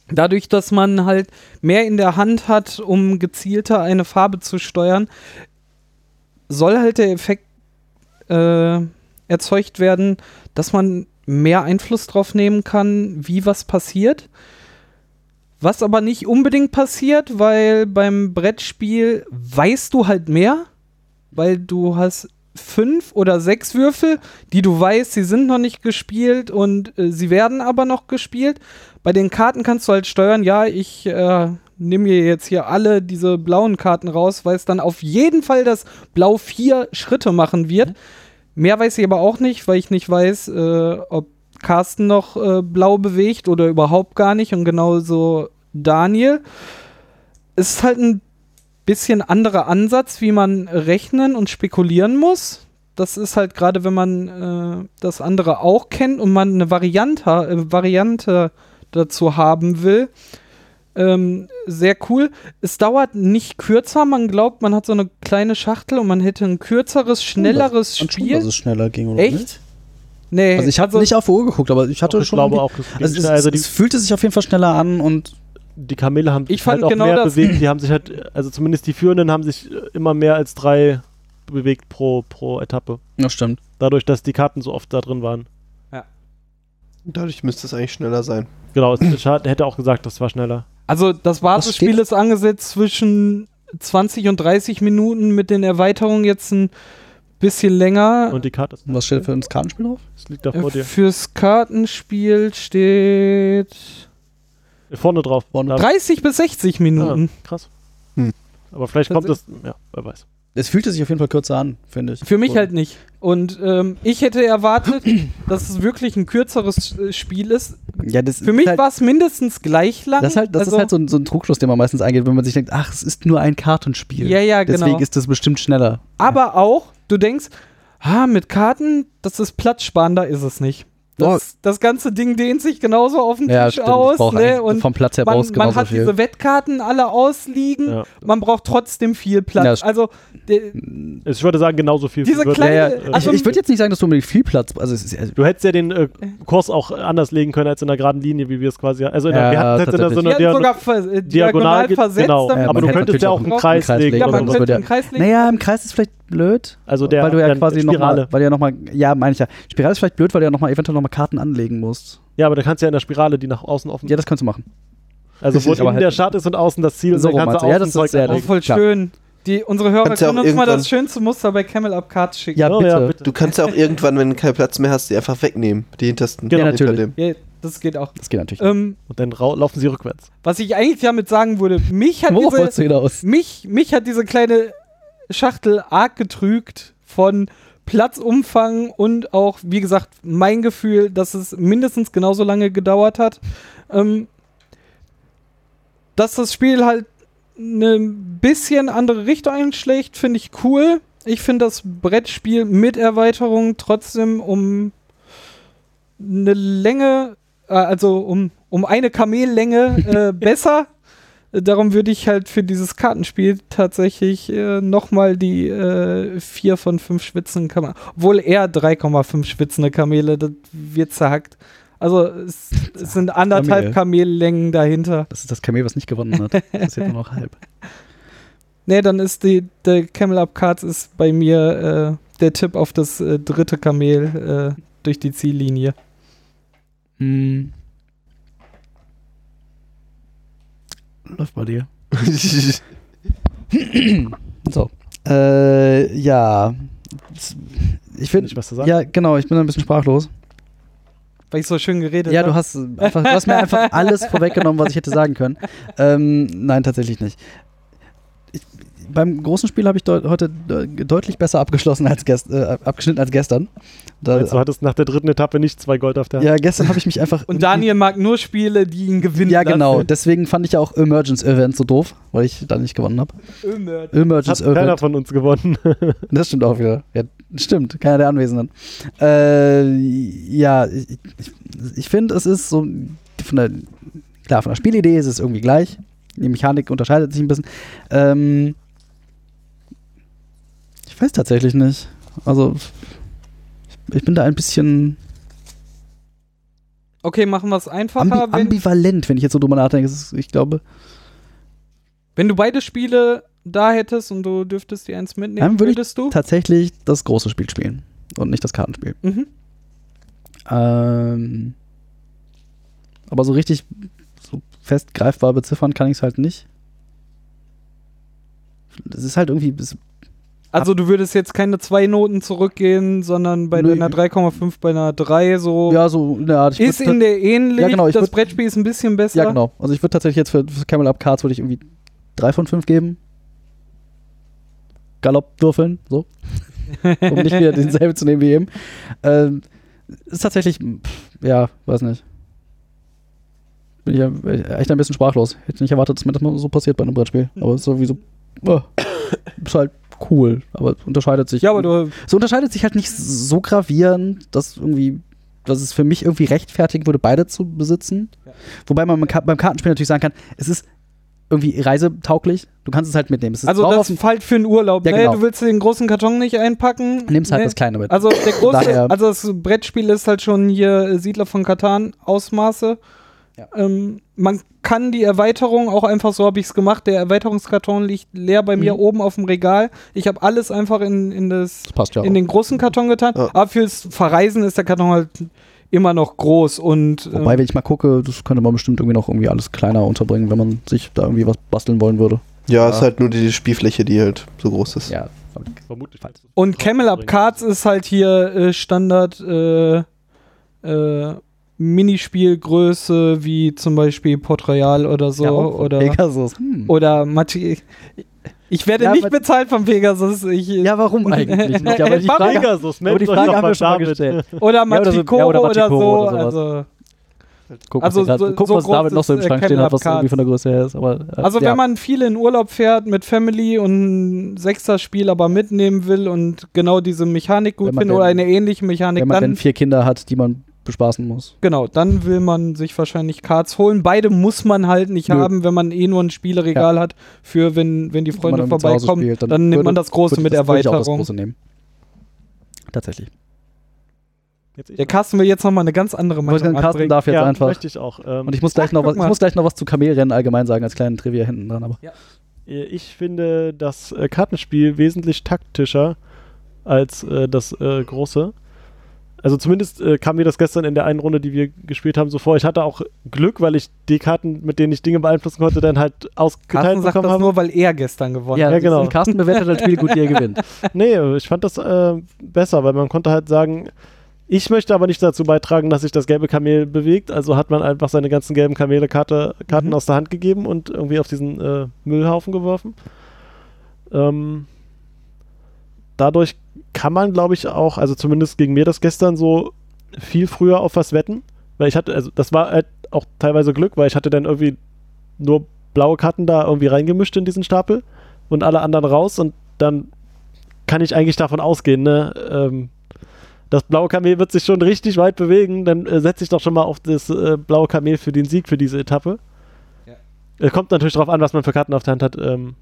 dadurch, dass man halt mehr in der Hand hat, um gezielter eine Farbe zu steuern, soll halt der Effekt äh, erzeugt werden, dass man mehr Einfluss drauf nehmen kann, wie was passiert. Was aber nicht unbedingt passiert, weil beim Brettspiel weißt du halt mehr, weil du hast fünf oder sechs Würfel, die du weißt, sie sind noch nicht gespielt und äh, sie werden aber noch gespielt. Bei den Karten kannst du halt steuern, ja, ich äh, nehme mir jetzt hier alle diese blauen Karten raus, weil es dann auf jeden Fall das Blau vier Schritte machen wird. Mehr weiß ich aber auch nicht, weil ich nicht weiß, äh, ob Carsten noch äh, blau bewegt oder überhaupt gar nicht und genauso Daniel. Es ist halt ein bisschen anderer Ansatz, wie man rechnen und spekulieren muss. Das ist halt gerade, wenn man äh, das andere auch kennt und man eine Variante, äh, Variante dazu haben will. Ähm, sehr cool. Es dauert nicht kürzer. Man glaubt, man hat so eine kleine Schachtel und man hätte ein kürzeres, schnelleres schon, Spiel. dass es schneller ging, oder Echt? nicht? Nee, Also ich habe nicht auf die Uhr geguckt, aber ich hatte Doch, ich schon. glaube auch, es, also es, also die, es fühlte sich auf jeden Fall schneller an und die Kamele haben sich Ich halt auch genau mehr das- bewegt. Die haben sich halt, also zumindest die Führenden haben sich äh, immer mehr als drei bewegt pro, pro Etappe. ja, stimmt. Dadurch, dass die Karten so oft da drin waren. Dadurch müsste es eigentlich schneller sein. Genau, es hätte auch gesagt, das war schneller. Also das Basisspiel steht- ist angesetzt zwischen 20 und 30 Minuten mit den Erweiterungen jetzt ein bisschen länger. Und die Karte was steht für uns Kartenspiel drauf? das liegt da Äh, vor dir. Fürs Kartenspiel steht Vorne drauf. Vorne. Da- 30 bis 60 Minuten. Ah, krass. Hm. Aber vielleicht kommt es, ja, wer weiß. Es fühlte sich auf jeden Fall kürzer an, finde ich. Für mich So. halt nicht. Und ähm, ich hätte erwartet, [CLEARS THROAT] dass es wirklich ein kürzeres äh, Spiel ist. Ja, das Für mich halt, war es mindestens gleich lang. das ist halt, das Also- ist halt so ein, so ein Trugschluss, den man meistens eingeht, wenn man sich denkt, ach, es ist nur ein Kartenspiel. Ja, ja, genau. Deswegen ist das bestimmt schneller. Aber auch, du denkst, ah, mit Karten, das ist platzsparender, ist es nicht. Das, das ganze Ding dehnt sich genauso auf den Ja, Tisch stimmt. aus. Ne? Und vom Platz her man, brauchst man hat viel. diese Wettkarten alle ausliegen. Ja. Man braucht trotzdem viel Platz. Ja, also Ich würde sagen, genauso viel. Diese kleine- ja, äh, ja. also- ich ich würde jetzt nicht sagen, dass du unbedingt viel Platz. Also, es ist, also Du hättest ja den äh, Kurs auch anders legen können als in der geraden Linie, wie wir es quasi. Also in der, Ja, wir hatten jetzt in der, so hatten Diagon- sogar ver äh, Diagonal diagonal ge- versetzt. genau. aber man du könntest ja auch Kreis legen. ja, man könnte einen Kreis legen. Naja, im Kreis ist vielleicht blöd. Also der, weil du ja der quasi Spirale. nochmal, weil du ja nochmal, ja, meine ich ja. Spirale ist vielleicht blöd, weil du ja nochmal eventuell nochmal Karten anlegen musst. Ja, aber da kannst du ja in der Spirale, die nach außen offen Ja, das kannst du machen. Also wo innen halt- der Start ist und außen das Ziel, So kannst du du. Ja, das ist sehr Oh, voll schön. Die, unsere Hörer Kannst können uns mal das schönste Muster bei Camel Up Cards schicken. Ja, Oh, bitte. ja, bitte. Du kannst ja auch irgendwann, wenn du keinen Platz mehr hast, die einfach wegnehmen. Die hintersten. Genau. Ja, hinter natürlich. dem. Ja, das geht auch. Das geht natürlich. Ähm, Und dann laufen sie rückwärts. was ich eigentlich damit sagen würde, mich hat [LAUGHS] diese, mich, mich hat diese kleine Schachtel arg getrügt von Platzumfang und auch, wie gesagt, mein Gefühl, dass es mindestens genauso lange gedauert hat. Ähm, dass das Spiel halt eine bisschen andere Richtung einschlägt, finde ich cool. Ich finde das Brettspiel mit Erweiterung trotzdem um eine Länge, äh, also um, um eine Kamellänge äh, [LAUGHS] besser. Darum würde ich halt für dieses Kartenspiel tatsächlich äh, nochmal die äh, 4 von 5 schwitzenden Kamele, obwohl eher 3,5 schwitzende Kamele, das wird zerhackt. Also es, es sind anderthalb Kamel. Kamellängen dahinter. Das ist das Kamel, was nicht gewonnen hat. Das ist jetzt nur noch halb. [LAUGHS] Nee, dann ist die der Camel Up Cards ist bei mir äh, der Tipp auf das äh, dritte Kamel äh, durch die Ziellinie. Hm. Läuft bei dir. [LAUGHS] So. Äh, ja. Ich finde. Nicht was zu sagen. Ja, genau, ich bin ein bisschen sprachlos. Weil ich so schön geredet Ja, habe. du hast, einfach, du hast mir einfach [LAUGHS] alles vorweggenommen, was ich hätte sagen können. Ähm, nein, tatsächlich nicht. Beim großen Spiel habe ich deut heute de deutlich besser abgeschlossen als gest äh, abgeschnitten als gestern. Da, Also, du hattest nach der dritten Etappe nicht zwei Gold auf der Hand. ja, gestern habe ich mich einfach. [LAUGHS] Und Daniel mag nur Spiele, die ihn gewinnen Ja, genau. lassen. Deswegen fand ich ja auch Emergence Event so doof, weil ich da nicht gewonnen habe. Hat Emergence keiner Event. von uns gewonnen. [LAUGHS] Das stimmt auch wieder. Ja, stimmt, keiner der Anwesenden. Äh, ja, ich, ich, ich finde, es ist so von der, klar, von der Spielidee ist es irgendwie gleich. Die Mechanik unterscheidet sich ein bisschen. Ähm, ich weiß tatsächlich nicht. Also, ich, bin da ein bisschen Okay, machen wir es einfacher. ambi wenn, ambivalent, wenn ich jetzt so drüber nachdenke. Ist, ich glaube, wenn du beide Spiele da hättest und du dürftest die eins mitnehmen, Dann würde ich würdest du? tatsächlich das große Spiel spielen und nicht das Kartenspiel. Mhm. Ähm, aber so richtig so fest greifbar beziffern kann ich es halt nicht. Es ist halt irgendwie. Es, Also du würdest jetzt keine zwei Noten zurückgehen, sondern bei Nö. einer 3,5 bei einer 3 so. ja, so in der Art. Ich ist in der ähnlich. Ja, genau, das würd- Brettspiel ist ein bisschen besser. ja, genau. Also ich würde tatsächlich jetzt für, für Camel Up Cards würde ich irgendwie 3 von 5 geben. Galopp würfeln, so. [LAUGHS] um nicht wieder denselben zu nehmen wie eben. Ähm, ist tatsächlich, pff, ja, weiß nicht. Bin ich ja echt ein bisschen sprachlos. Hätte nicht erwartet, dass mir das mal so passiert bei einem Brettspiel. Aber es ist sowieso. Oh, ist halt cool. Aber es unterscheidet sich. Ja, aber du. Es unterscheidet sich halt nicht so gravierend, dass irgendwie, dass es für mich irgendwie rechtfertigen würde, beide zu besitzen. Ja. Wobei man beim Ka- beim Kartenspiel natürlich sagen kann, es ist irgendwie reisetauglich. Du kannst es halt mitnehmen. Es ist Also das dem- fällt für einen Urlaub. Ja, ne? genau. Du willst den großen Karton nicht einpacken. nimmst halt das kleine mit. Also der große, also das Brettspiel ist halt schon hier äh, Siedler von Katan Ausmaße. Ja. Ähm, man kann die Erweiterung auch einfach so habe ich es gemacht. Der Erweiterungskarton liegt leer bei mir Mhm. oben auf dem Regal. Ich habe alles einfach in, in das das ja in den großen Karton getan. Ja. Aber fürs Verreisen ist der Karton halt immer noch groß und Wobei, ähm, wenn ich mal gucke, das könnte man bestimmt irgendwie noch irgendwie alles kleiner unterbringen, wenn man sich da irgendwie was basteln wollen würde. Ja, Ja. ist halt nur die Spielfläche, die halt so groß ist. Ja. Vermutlich. und Camel Up Cards ist halt hier äh, Standard äh, äh, Minispielgröße wie zum Beispiel Port Royal oder so ja, oder Pegasus. Hm. oder Matti Ich werde Ja, nicht bezahlt vom Pegasus. Ich, Ja, warum [LAUGHS] eigentlich nicht? Aber die? Frage, Pegasus, aber die meldet euch Frage doch haben mal wir schon mal gestellt. [LAUGHS] Oder Ja, oder so- oder oder, Matikoro so. oder sowas. also, Guck, Also was, so- so, guck, so was David groß noch so im äh, Schrank stehen hat, was irgendwie von der Größe her ist. Aber, äh, also ja. wenn man viel in Urlaub fährt mit Family und ein Sechser-Spiel aber mitnehmen will und genau diese Mechanik gut findet oder denn- eine ähnliche Mechanik, wenn man dann dann vier Kinder hat, die man bespaßen muss. Genau, dann will man sich wahrscheinlich Cards holen. Beide muss man halt nicht Nö. haben, wenn man eh nur ein Spieleregal hat, für wenn, wenn die Wenn Freunde dann Hause vorbeikommen. spielt, dann, nimmt würde- man das große würde- mit das würde ich auch das Erweiterung. große nehmen. Tatsächlich. Der Carsten will jetzt nochmal eine ganz andere Meinung sagen, Carsten darf jetzt ja, einfach. möchte ich auch. Ähm, Und ich muss gleich, Ach, noch was, ich muss gleich noch was zu Kamelrennen allgemein sagen, als kleinen Trivia hinten dran. Aber Äh, Ich finde das äh, Kartenspiel wesentlich taktischer als äh, das äh, große. Also zumindest äh, kam mir das gestern in der einen Runde, die wir gespielt haben, so vor. Ich hatte auch Glück, weil ich die Karten, mit denen ich Dinge beeinflussen konnte, dann halt ausgeteilt Carsten sagt bekommen das habe. nur, weil er gestern gewonnen ja, hat. ja, genau. Und Carsten bewertet das Spiel gut, er gewinnt. [LAUGHS] Nee, ich fand das äh, besser, weil man konnte halt sagen, ich möchte aber nicht dazu beitragen, dass sich das gelbe Kamel bewegt. Also hat man einfach seine ganzen gelben Kamele Karte, Karten Mhm. aus der Hand gegeben und irgendwie auf diesen äh, Müllhaufen geworfen. Ähm, dadurch kann man, glaube ich, auch, also zumindest gegen mir das gestern so viel früher auf was wetten. Weil ich hatte, also das war halt auch teilweise Glück, weil ich hatte dann irgendwie nur blaue Karten da irgendwie reingemischt in diesen Stapel und alle anderen raus und dann kann ich eigentlich davon ausgehen, ne? Ähm, das blaue Kamel wird sich schon richtig weit bewegen, dann äh, setze ich doch schon mal auf das äh, blaue Kamel für den Sieg für diese Etappe. Äh, kommt natürlich darauf an, was man für Karten auf der Hand hat. Ähm,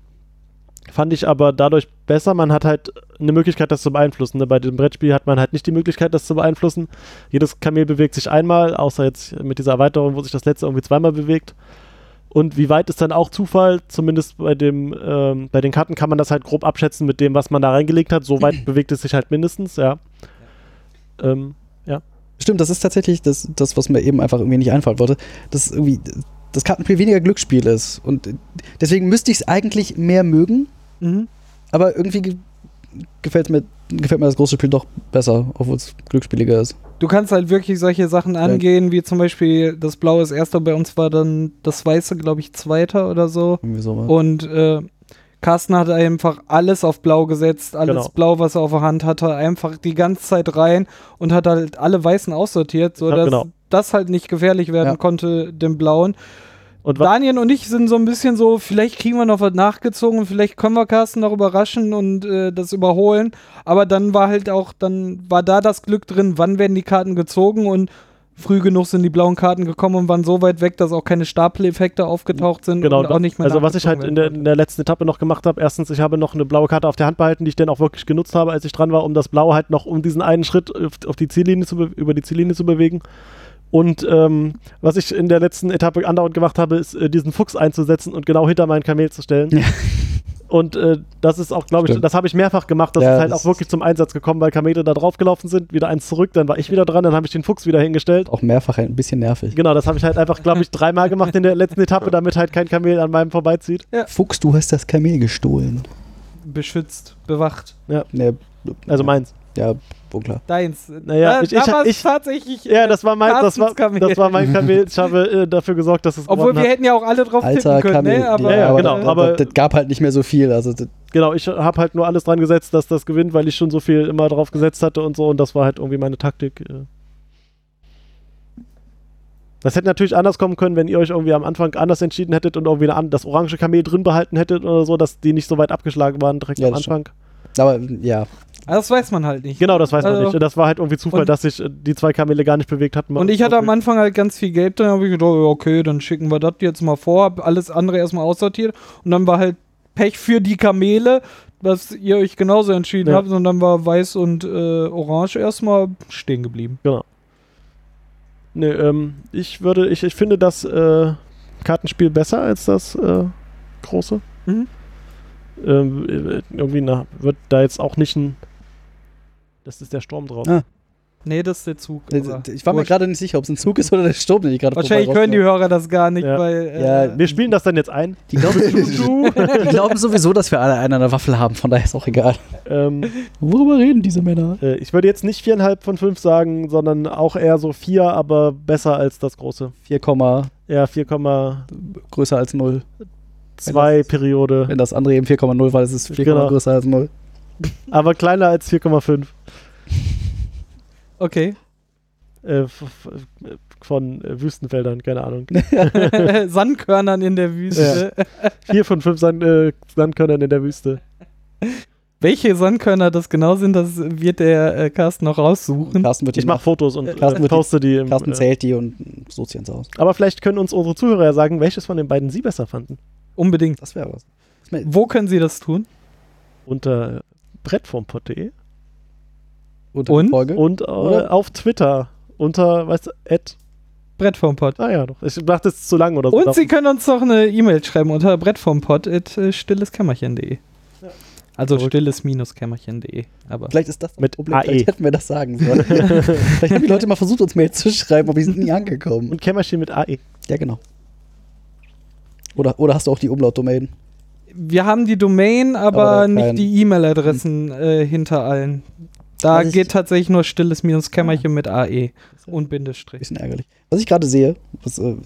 fand ich aber dadurch besser. Man hat halt eine Möglichkeit, das zu beeinflussen. Ne? Bei diesem Brettspiel hat man halt nicht die Möglichkeit, das zu beeinflussen. Jedes Kamel bewegt sich einmal, außer jetzt mit dieser Erweiterung, wo sich das letzte irgendwie zweimal bewegt. Und wie weit ist dann auch Zufall? Zumindest bei dem, ähm, bei den Karten kann man das halt grob abschätzen mit dem, was man da reingelegt hat. So weit [CLEARS THROAT] bewegt es sich halt mindestens, ja. Ähm, Stimmt, das ist tatsächlich das, das, was mir eben einfach irgendwie nicht einfallen wollte. Dass irgendwie das Kartenspiel weniger Glücksspiel ist. Und deswegen müsste ich es eigentlich mehr mögen, Mhm. aber irgendwie ge gefällt mir, gefällt mir das große Spiel doch besser, obwohl es glücksspieliger ist. Du kannst halt wirklich solche Sachen angehen, wie zum Beispiel das Blaue ist Erster, bei uns war dann das Weiße, glaube ich, Zweiter oder so. Irgendwie sowas. Und äh, Carsten hat einfach alles auf Blau gesetzt, alles Genau. Blau, was er auf der Hand hatte, einfach die ganze Zeit rein und hat halt alle Weißen aussortiert, Ja, sodass genau. Das halt nicht gefährlich werden Ja. konnte, dem Blauen. und Daniel und ich sind so ein bisschen so, vielleicht kriegen wir noch was nachgezogen vielleicht können wir Carsten noch überraschen und äh, das überholen. Aber dann war halt auch, dann war da das Glück drin, wann werden die Karten gezogen und früh genug sind die blauen Karten gekommen und waren so weit weg, dass auch keine Stapeleffekte aufgetaucht sind Genau, und auch nicht mehr also was ich halt in der, in der letzten Etappe noch gemacht habe, erstens, ich habe noch eine blaue Karte auf der Hand behalten, die ich dann auch wirklich genutzt habe, als ich dran war, um das Blaue halt noch um diesen einen Schritt auf, die Ziellinie zu be- über die Ziellinie zu bewegen. Und ähm, was ich in der letzten Etappe andauernd gemacht habe, ist äh, diesen Fuchs einzusetzen und genau hinter mein Kamel zu stellen. Ja. Und äh, das ist auch, glaube ich, Stimmt. das habe ich mehrfach gemacht. Das Ja, ist halt das auch wirklich zum Einsatz gekommen, weil Kamele da draufgelaufen sind, wieder eins zurück, dann war ich wieder dran, dann habe ich den Fuchs wieder hingestellt. auch mehrfach ein bisschen nervig. Genau, das habe ich halt einfach, glaube ich, [LAUGHS] dreimal gemacht in der letzten Etappe, damit halt kein Kamel an meinem vorbeizieht. Fuchs, du hast das Kamel gestohlen. beschützt, bewacht. Ne, Also meins. ja, klar. Deins. Naja, da, ich- da ich- ich- tatsächlich. Ja, das war mein, das war, das war mein Kamel. Ich habe äh, [LAUGHS] dafür gesorgt, dass es Obwohl wir hat. hätten ja auch alle drauf Alter tippen können, Kamel. ne? Aber, Ja, ja, aber genau, Das, aber- das, gab halt nicht mehr so viel. Also, Genau, ich habe halt nur alles dran gesetzt, dass das gewinnt, weil ich schon so viel immer drauf gesetzt hatte und so und das war halt irgendwie meine Taktik. äh. Das hätte natürlich anders kommen können, wenn ihr euch irgendwie am Anfang anders entschieden hättet und irgendwie eine, das orange Kamel drin behalten hättet oder so, dass die nicht so weit abgeschlagen waren direkt Ja, am Anfang. aber ja, Aber das weiß man halt nicht. Genau, das weiß man Also- nicht. Das war halt irgendwie Zufall, dass sich äh, die zwei Kamele gar nicht bewegt hatten. Und ich hatte am. Anfang halt ganz viel Geld, dann habe ich gedacht, okay, dann schicken wir das jetzt mal vor, hab alles andere erstmal aussortiert und dann war halt Pech für die Kamele, dass ihr euch genauso entschieden Ja. habt und dann war weiß und äh, orange erstmal stehen geblieben. Nee, ähm, ich würde, ich, ich finde das äh, Kartenspiel besser als das äh, große. Mhm. Ähm, äh, irgendwie na, wird da jetzt auch nicht ein. Das ist der Sturm drauf. Ah. Nee, das ist der Zug. ich war mir gerade nicht sicher, ob es ein Zug ist oder der Sturm, den ich gerade Wahrscheinlich hören die. Hörer das gar nicht, Ja. weil. Äh, Ja, Wir spielen das dann jetzt ein. Die glauben, [LAUGHS] die glauben sowieso, dass wir alle einen an der Waffel haben, von daher ist auch egal. Ähm, Worüber reden diese Männer? äh, ich würde jetzt nicht viereinhalb von fünf sagen, sondern auch eher so vier, aber besser als das große. 4, Ja, 4, größer als 0. 2-Periode. Wenn das andere eben 4,0 war, ist es 4, Genau. größer als 0. Aber kleiner als 4,5. Okay. Äh, von äh, Wüstenfeldern, keine Ahnung. [LAUGHS] Sandkörnern in der Wüste. Vier von fünf Sand, äh, Sandkörnern in der Wüste. Welche Sandkörner das genau sind, das wird der äh, Carsten noch raussuchen. Carsten wird die Ich mache Fotos und Carsten äh, wird die- poste die. Im, Carsten äh, zählt die und sucht sie ins Haus. aber vielleicht können uns unsere Zuhörer ja sagen, welches von den beiden sie besser fanden. Unbedingt. Das wäre was. Wo können sie das tun? Unter brettformpot.de Unter Und? Folge. und äh, auf Twitter unter, weißt du, at, Brett vom Pott. ah ja, doch. Ich dachte, es ist zu lang oder so. Und Sie können uns noch eine E-Mail schreiben unter brettvompott.stilleskämmerchen.de. Also Verrückt. stilles-kämmerchen.de. Aber Vielleicht ist das Mit Problem. AE. Vielleicht hätten wir das sagen sollen. [LAUGHS] Vielleicht haben die Leute mal versucht, uns Mails zu schreiben, aber die sind nie angekommen. und Kämmerchen mit. AE. Ja, genau. Oder, oder hast du auch die Umlaut-Domain? wir haben die Domain, aber, Aber nicht die E-Mail-Adressen äh, hinter allen. Da Also geht tatsächlich nur stilles-kämmerchen mit AE und Bindestrich. Bisschen ärgerlich. Was ich gerade sehe, was, äh,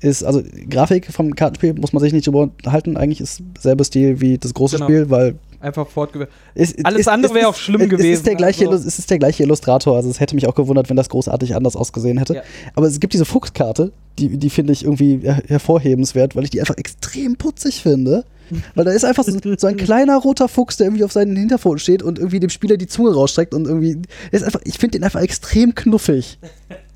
ist, also Grafik vom Kartenspiel muss man sich nicht drüber unterhalten. Eigentlich ist selber Stil wie das große Genau. Spiel, weil Einfach fortgeführt. es, Alles es- andere wäre ist- auch schlimm Es gewesen, ist, der gleiche, also- es ist der gleiche Illustrator, also es hätte mich auch gewundert, wenn das großartig anders ausgesehen hätte. Ja. Aber es gibt diese Fuchskarte, die, die finde ich irgendwie her hervorhebenswert, weil ich die einfach extrem putzig finde. Weil da ist einfach so, so ein kleiner roter Fuchs, der irgendwie auf seinen Hinterpfoten steht und irgendwie dem Spieler die Zunge rausstreckt und irgendwie. Ist einfach, ich finde den einfach extrem knuffig.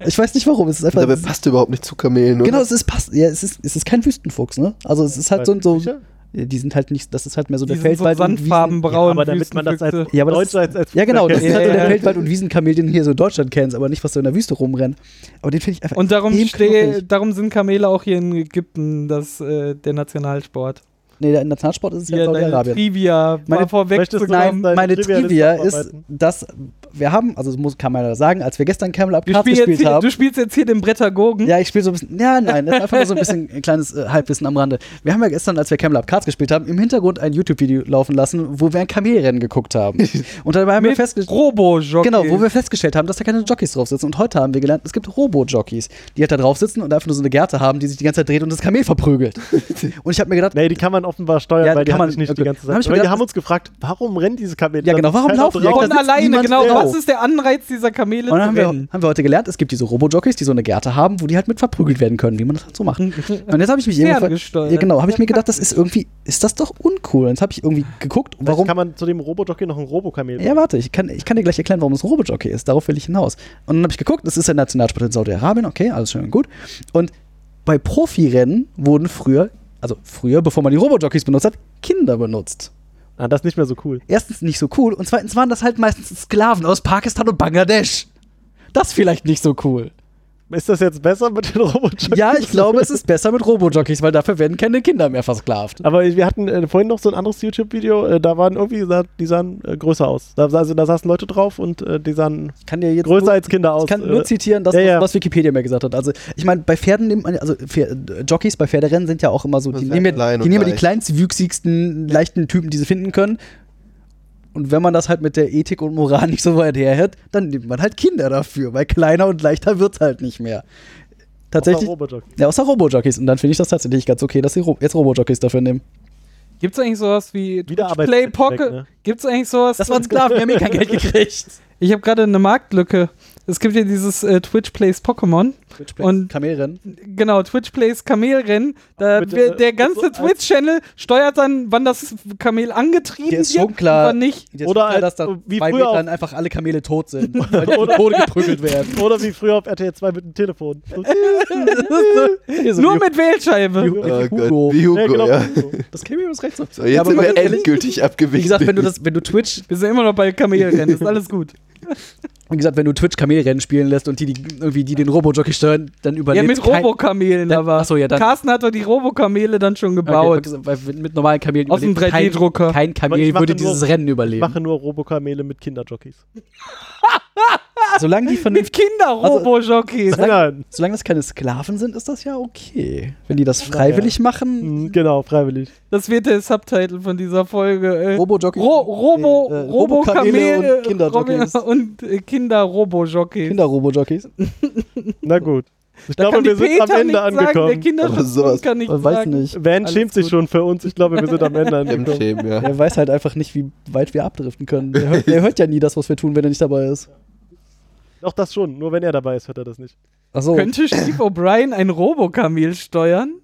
Ich weiß nicht warum. Es ist einfach. Dabei passt überhaupt nicht zu Kamelen, oder? Genau, es ist passt. Ja, es ist, es ist kein Wüstenfuchs, ne? Also es ist halt so, so Sicher? ja, die sind halt nicht, das ist halt mehr so Die der sind so Feldwald und Wiesen. sandfarbenbraun. aber damit man das als. Ja, aber das als, als Ja, genau, das ist Ja, halt so ja, der ja. Feldwald- und Wiesenkamel, den du hier so in Deutschland kennst, aber nicht, was so in der Wüste rumrennt. Aber den finde ich einfach Und darum, steh, darum sind Kamele auch hier in Ägypten das, äh, der Nationalsport. Nee, der Nationalsport ist es ja deine Saudi-Arabien. Trivia Meine- vorweg zu Nein, meine Trivia ist, dass wir haben, also das muss, kann man ja sagen, als wir gestern Camel Up Cards gespielt hier, haben. du spielst jetzt hier den Brettagogen. Ja, ich spiele so ein bisschen. Ja, nein, das ist einfach nur so ein bisschen ein kleines äh, Halbwissen am Rande. Wir haben ja gestern, als wir Camel Up Cards gespielt haben, im Hintergrund ein YouTube-Video laufen lassen, wo wir ein Kamelrennen geguckt haben. [LAUGHS] Und dabei haben wir festgestellt. Robo-Jockey. Genau, wo wir festgestellt haben, dass da keine Jockeys drauf sitzen. Und heute haben wir gelernt, es gibt Robo-Jockeys, die halt da drauf sitzen und einfach nur so eine Gerte haben, die sich die ganze Zeit dreht und das Kamel verprügelt. [LAUGHS] und ich habe mir gedacht, Nee, die kann man offenbar steuern, Ja, weil die kann haben man- sich nicht okay. die ganze hab Zeit. die gedacht, haben uns gefragt, warum rennen diese Kamele? Ja, genau, warum laufen die? drauf. Da Von alleine, genau. Was ist der Anreiz dieser Kamele Und dann zu haben wir, rennen? haben wir heute gelernt, es gibt diese Robo-Jockeys, die so eine Gerte haben, wo die halt mit verprügelt werden können, wie man das halt so macht. [LAUGHS] Und jetzt habe ich mich. Ferngesteuert. Ja, genau, habe ich mir gedacht, das [LAUGHS] ist irgendwie, ist das doch uncool. Und jetzt habe ich irgendwie geguckt, Vielleicht warum. kann man zu dem Robojockey noch ein Robokamel Ja, warte, ich kann, ich kann dir gleich erklären, warum es ein Robo-Jockey ist. Darauf will ich hinaus. Und dann habe ich geguckt, das ist der Nationalsport in Saudi-Arabien, okay, alles schön und gut. Und bei Profirennen wurden früher, also früher, bevor man die Robo-Jockeys benutzt hat, Kinder benutzt. Ah, das ist nicht mehr so cool. erstens nicht so cool und zweitens waren das halt meistens Sklaven aus Pakistan und Bangladesch. Das vielleicht nicht so cool. Ist das jetzt besser mit den Robojockeys? Ja, ich glaube, es ist besser mit Robo-Jockeys, weil dafür werden keine Kinder mehr versklavt. Aber wir hatten äh, vorhin noch so ein anderes YouTube-Video, äh, da waren irgendwie, die sahen äh, größer aus. Da, also da saßen Leute drauf und äh, die sahen Ich kann dir jetzt größer nur, als Kinder aus. ich kann äh, nur zitieren, das, ja, ja. was Wikipedia mir gesagt hat. Also, ich meine, bei Pferden nimmt man, also äh, Jockeys bei Pferderennen sind ja auch immer so, die nehmen, die nehmen ja die kleinstwüchsigsten, leichten Typen, die sie finden können. Und wenn man das halt mit der Ethik und Moral [LAUGHS] nicht so weit herhält, dann nimmt man halt Kinder dafür, weil kleiner und leichter wird's halt nicht mehr. Tatsächlich, Robojockey. Ja, außer Robo-Jockeys. Und dann finde ich das tatsächlich ganz okay, dass sie Ro jetzt Robo-Jockeys dafür nehmen. Gibt's eigentlich sowas wie Play Pocket? ne? Gibt's eigentlich sowas? Das waren Sklaven, die haben eh kein Geld [LAUGHS] gekriegt. Ich habe gerade eine Marktlücke. Es gibt ja dieses äh, Twitch Plays Pokémon. Und- Kamelrennen. Genau, Twitch Plays Kamelrennen. Da wird äh, der ganze so als- Twitch-Channel steuert dann, wann das Kamel angetrieben ist wird schon klar, und wann nicht. Oder schon klar, dass da wie zwei früher Metern einfach alle Kamele tot sind, [LAUGHS] weil die Tode geprügelt werden. [LAUGHS] Oder wie früher auf RTL 2 mit dem Telefon. [LAUGHS] So, Nur mit Wählscheibe. wie- Oh wie Gott, Hugo. wie Hugo, ja, genau. ja. Das käme mir das recht so. So, jetzt aber sind mal wir endgültig abgewichen. Wie gesagt, wenn du das, wenn du Twitch, Wir sind immer noch bei Kamelrennen, ist alles gut. Wie gesagt, wenn du Twitch Kamelrennen spielen lässt und die, die irgendwie die den Robo-Jockey steuern, dann Ja, überlebt mit kein- Robokamelen Dann- aber. Achso, ja, dann- Carsten hat doch die Robokamele dann schon Okay, gebaut. weil mit normalen Kamelen Aus dem überlebt kein- 3D-Drucker. Kein Aber Kamel ich würde nur- dieses Rennen ich überleben. mache nur Robokamele mit Kinderjockeys. [LAUGHS] [LAUGHS] Solange die Mit vernünftig Kinder-Robo-Jockeys. Nein. Solange das keine Sklaven sind, ist das ja okay. Wenn die das freiwillig machen, Mhm, Genau, freiwillig. Das wird der Subtitle von dieser Folge. Äh, Robo-Jockey. Ro Robo, äh, Robo-Kamele und Kinderjockeys. und äh, Kinder-Robo-Jockeys. Kinder-Robo-Jockeys. [LAUGHS] Na gut. Ich Da glaube, wir sind am Peter Ende nicht sagen, der angekommen. Kinderschutz sowas. kann nicht Ich weiß sagen. nicht. Van Alles schämt sich gut. schon für uns. Ich glaube, wir sind am Ende [LAUGHS] angekommen. Schämen, ja. Er weiß halt einfach nicht, wie weit wir abdriften können. Der hört, der hört ja nie das, was wir tun, wenn er nicht dabei ist. Doch, das schon. Nur wenn er dabei ist, hört er das nicht. Achso. Könnte Steve O'Brien ein Robokamel steuern?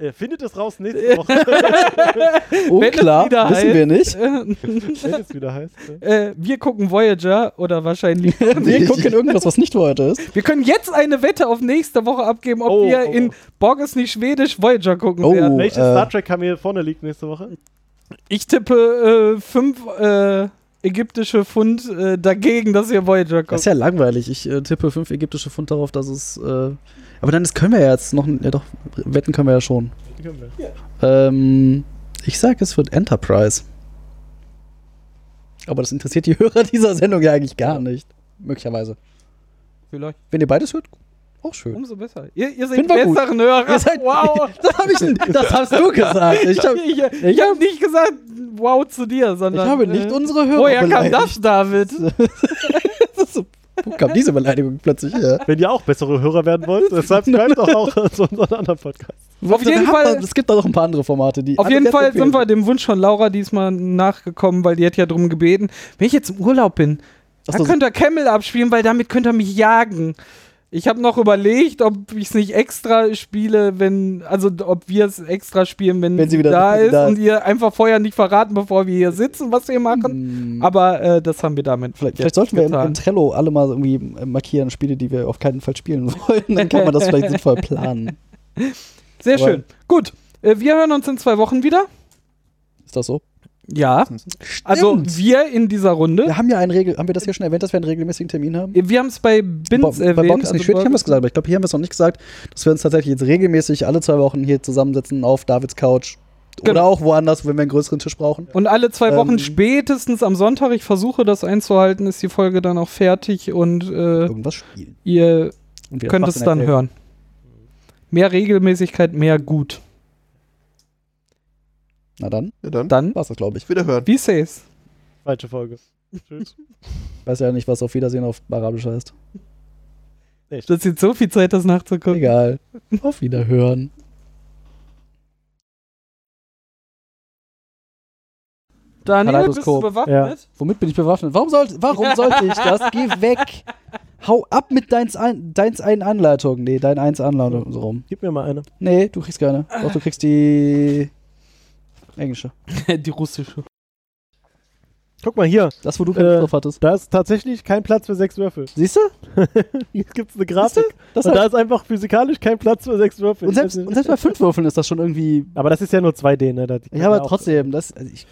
Er findet es raus nächste Woche, [LAUGHS] Oh, wenn es klar. wieder Wissen heißt- wir nicht. wenn es wieder heißt. Ja. [LAUGHS] äh, wir gucken Voyager oder wahrscheinlich. [LAUGHS] Wir gucken irgendwas, was nicht heute ist. wir können jetzt eine Wette auf nächste Woche abgeben, ob Oh, wir oh. in Borg ist nicht schwedisch Voyager gucken Oh. werden. Welches äh, Star Trek-Kamel vorne liegt nächste Woche? Ich tippe äh, fünf äh, ägyptische Pfund äh, dagegen, dass ihr Voyager Das guckt. ist ja langweilig. Ich äh, tippe fünf ägyptische Pfund darauf, dass es. Äh, aber dann ist, können wir ja jetzt noch. Ja, doch, wetten können wir ja schon. Können wir. Ähm, ich sag, es wird Enterprise. Aber das interessiert die [LAUGHS] Hörer dieser Sendung ja eigentlich gar nicht. Möglicherweise. Vielleicht. Wenn ihr beides hört, auch schön. Umso besser. Ihr, ihr seid gut. besseren Hörer. Ihr seid, wow. [LAUGHS] Das, hab ich, das hast du gesagt. Ich, hab, ich ich habe nicht gesagt wow zu dir, ich sondern. habe nicht äh, unsere Hörer Woher kam beleidigt. das, David? [LAUGHS] Das ist so, wo kam diese Beleidigung plötzlich her? Wenn ihr auch bessere Hörer werden wollt, [LAUGHS] deshalb schreibt doch auch zu unseren anderen Podcast. Auf jeden Habt Fall- ihr- Es gibt da noch ein paar andere Formate, die. Auf jeden Fall empfehlen sind wir dem Wunsch von Laura diesmal nachgekommen, weil die hat ja drum gebeten, wenn ich jetzt im Urlaub bin, Ach dann so, könnt ihr Camel abspielen, weil damit könnt ihr mich jagen. Ich habe noch überlegt, ob ich es nicht extra spiele, wenn, also ob wir es extra spielen, wenn, Wenn sie wieder- da ist da und ihr einfach vorher nicht verraten, bevor wir hier sitzen, was wir machen. Hm, Aber äh, das haben wir damit Vielleicht, vielleicht sollten wir im, getan. im Trello alle mal irgendwie äh, markieren, Spiele, die wir auf keinen Fall spielen [LAUGHS] wollen. Dann kann man das vielleicht sinnvoll [LAUGHS] planen. Sehr Aber- schön. Gut, äh, wir hören uns in zwei Wochen wieder. Ist das so? Ja. Also wir in dieser Runde. Wir haben ja einen Regel, haben wir das hier schon erwähnt, dass wir einen regelmäßigen Termin haben? Wir haben es bei Bins Bo- erwähnt. bei Bock ist nicht also schwierig, haben wir es gesagt, aber ich glaube, hier haben wir es noch nicht gesagt, dass wir uns tatsächlich jetzt regelmäßig alle zwei Wochen hier zusammensetzen auf Davids Couch. Oder Genau. auch woanders, wenn wir einen größeren Tisch brauchen. Und alle zwei Wochen Ähm, spätestens am Sonntag, ich versuche das einzuhalten, ist die Folge dann auch fertig und äh, Irgendwas spielen. ihr könnt es dann hören. Mehr Regelmäßigkeit, mehr gut. Na dann, Ja, dann. Dann, war's das, glaube ich. Wiederhören. wie says? Falsche Folge. Tschüss. Weiß ja nicht, was auf Wiedersehen auf Arabisch heißt. Das ist jetzt so viel Zeit, das nachzugucken. Egal. Auf Wiederhören. Daniel, bist du bewaffnet? Womit bin ich bewaffnet? Warum, soll, warum sollte ich das? Geh weg. Hau ab mit deins, ein, deins einen Anleitung. Nee, dein eins Anleitung so rum. Gib mir mal eine. Nee, du kriegst keine. Doch, du kriegst die englische. [LAUGHS] die russische. Guck mal hier. Das, wo du keinen Äh, drauf hattest. Da ist tatsächlich kein Platz für sechs Würfel. Siehst du? [LAUGHS] Hier gibt es eine Grafik. Das Und da ist einfach physikalisch kein Platz für sechs Würfel. und, selbst, und selbst bei fünf Würfeln ist das schon irgendwie. aber das ist ja nur 2D, ne? Da- Ja, aber trotzdem, das. Also ich,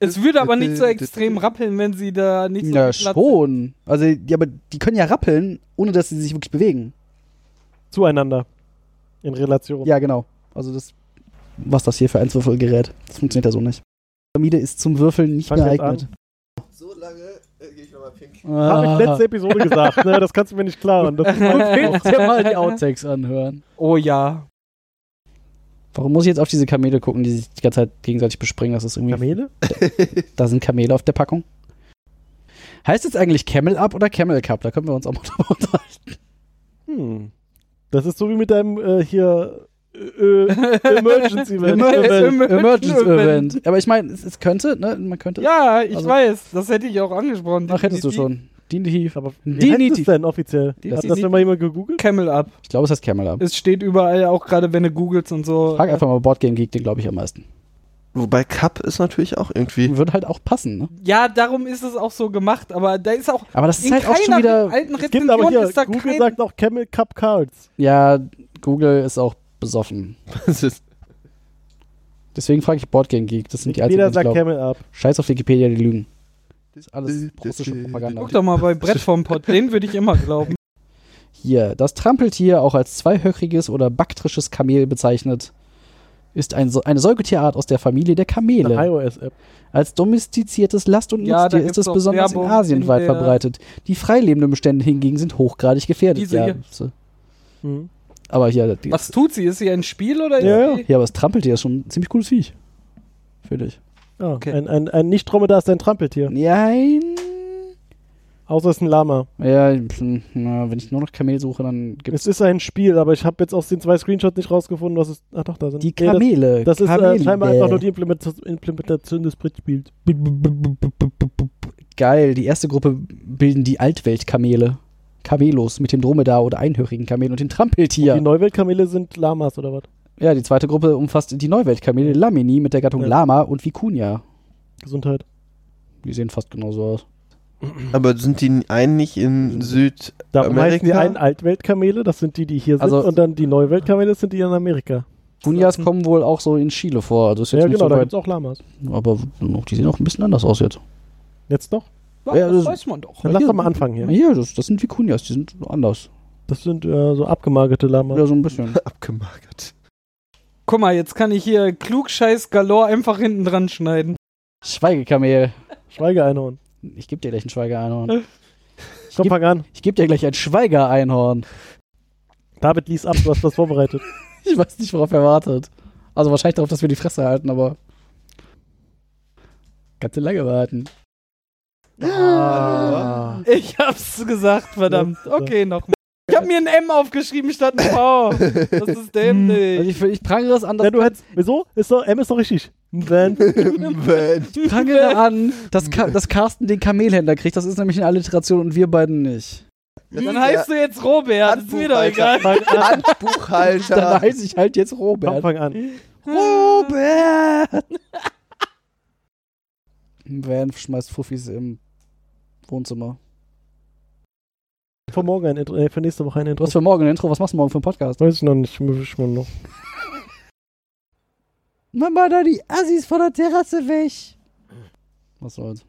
Es würde aber nicht so extrem rappeln, wenn sie da nicht so ja, schon. Also, ja, aber die können ja rappeln, ohne dass sie sich wirklich bewegen. Zueinander. In Relation. Ja, genau. Also, das. Was das hier für ein Würfelgerät? Das funktioniert ja so nicht. Die Pyramide ist zum Würfeln nicht Fang geeignet. So lange äh, gehe ich nochmal pink. Habe ich letzte Episode gesagt, ne? Das kannst du mir nicht klauen. Das ist Du mein [LAUGHS] willst dir mal die Outtakes anhören. Oh ja. Warum muss ich jetzt auf diese Kamele gucken, die sich die ganze Zeit gegenseitig bespringen? Das ist irgendwie. Kamele? [LAUGHS] Da sind Kamele auf der Packung. Heißt jetzt eigentlich Camel Up oder Camel Cup? Da können wir uns auch mal [LAUGHS] drüber unterhalten. Hm. Das ist so wie mit deinem äh, hier Emergency Event. Emer Event. Emergency Event. Event. Aber ich meine, es, es könnte, ne? Man könnte. Ja, ich Also- weiß. Das hätte ich auch angesprochen. Ach, hättest du schon. Definitiv. Aber wie heißt Definitiv. es denn offiziell? Die- Hat das denn mal jemand gegoogelt? Camel Up. Ich glaube, es heißt Camel Up. Es steht überall, auch gerade wenn du googelst und so. Frag einfach mal Boardgame Geek, den glaube ich am meisten. Wobei Cup ist natürlich auch irgendwie. Würde halt auch passen, ne? Ja, darum ist es auch so gemacht, aber da ist auch Aber das ist halt auch schon keiner wieder. alten Es gibt aber hier, ist da Google kein sagt auch Camel Cup Cards. Ja, Google ist auch besoffen. [LAUGHS] Das ist, Deswegen frage ich Boardgame Geek. Das sind die einzigen, Jeder die Up. Scheiß auf Wikipedia, die lügen. Das ist alles russische Propaganda. Guck doch mal bei Brett vom Pott, den würde ich immer glauben. Hier, das Trampeltier, auch als zweihöchriges oder baktrisches Kamel bezeichnet, ist ein, eine Säugetierart aus der Familie der Kamele. iOS-App. Als domestiziertes Last- und Ja, Nutztier ist es besonders in Werbung Asien in weit verbreitet. Die freilebenden Bestände hingegen sind hochgradig gefährdet. Diese ja, hier. Aber hier, die, Was tut sie? Ist sie ein Spiel oder Ja, ja. sie hier, aber das Trampeltier ist schon ein ziemlich cooles Viech. Für dich. Ja, Okay. Ein, ein, ein Nicht-Dromedar ist ein Trampeltier. Nein. Außer es ist ein Lama. Ja, hm, na, wenn ich nur noch Kamel suche, dann gibt Es ist ein Spiel, aber ich habe jetzt aus den zwei Screenshots nicht rausgefunden, was es. Ach doch, da sind die Nee, das- Kamele. Das ist äh, Kamele. scheinbar einfach nur die Implementa- Implementation des Brettspiels. Geil, die erste Gruppe bilden die Altweltkamele. Kamelos mit dem Dromedar oder einhörigen Kamel und den Trampeltier. Die Neuweltkamele sind Lamas oder was? ja, die zweite Gruppe umfasst die Neuweltkamele Lamini mit der Gattung Ja. Lama und Vicuña. Gesundheit. Die sehen fast genauso aus. Aber sind die einen nicht in Süd... Darum Amerika? heißen die einen Altweltkamele, das sind die, die hier Also- sind, und dann die Neuweltkamele das sind die in Amerika. Vicuñas kommen wohl auch so in Chile vor. Also ist jetzt Ja, genau, da so gibt weit, es auch Lamas. aber noch- die sehen auch ein bisschen anders aus jetzt. Jetzt noch? Ja, Ja, das das- weiß man doch. Dann lass doch mal anfangen hier. Hier, das, das sind Vicuñas, die sind anders. Das sind äh, so abgemagerte Lamas. Ja, so ein bisschen. [LAUGHS] abgemagert. Guck mal, jetzt kann ich hier Klugscheiß Galore einfach hinten dran schneiden. Schweigekamel. Schweigeeinhorn. Ich geb dir gleich ein Schweigeeinhorn. Komm, geb- fang an. Ich geb dir gleich ein Schweigereinhorn. David lies ab, du hast was vorbereitet. [LAUGHS] Ich weiß nicht, worauf er wartet. Also wahrscheinlich darauf, dass wir die Fresse halten, aber. Kannst du lange warten. Ah. Ich hab's gesagt, verdammt. Okay, noch. Ich hab mir ein M aufgeschrieben statt ein V. Das ist Also dämlich. ich, ich prangere es an, dass Ja, du hättest. Wieso? Ist doch, M ist doch richtig. Wenn. [LAUGHS] ich prangere an, dass, Ka dass Carsten den Kamelhändler kriegt. Das ist nämlich eine Alliteration und wir beiden nicht. Dann heißt du jetzt Robert. Ist mir doch egal. An. Dann Handbuchhalter. heiße ich halt jetzt Robert. fang an. Robert! Van schmeißt Fuffis im Wohnzimmer. Für morgen ein Intro, äh, für nächste Woche ein Intro. hast für morgen ein Intro. Was machst du morgen für einen Podcast? Weiß ich noch nicht, ich mal noch. Mach mal da die Assis von der Terrasse weg. Was soll's.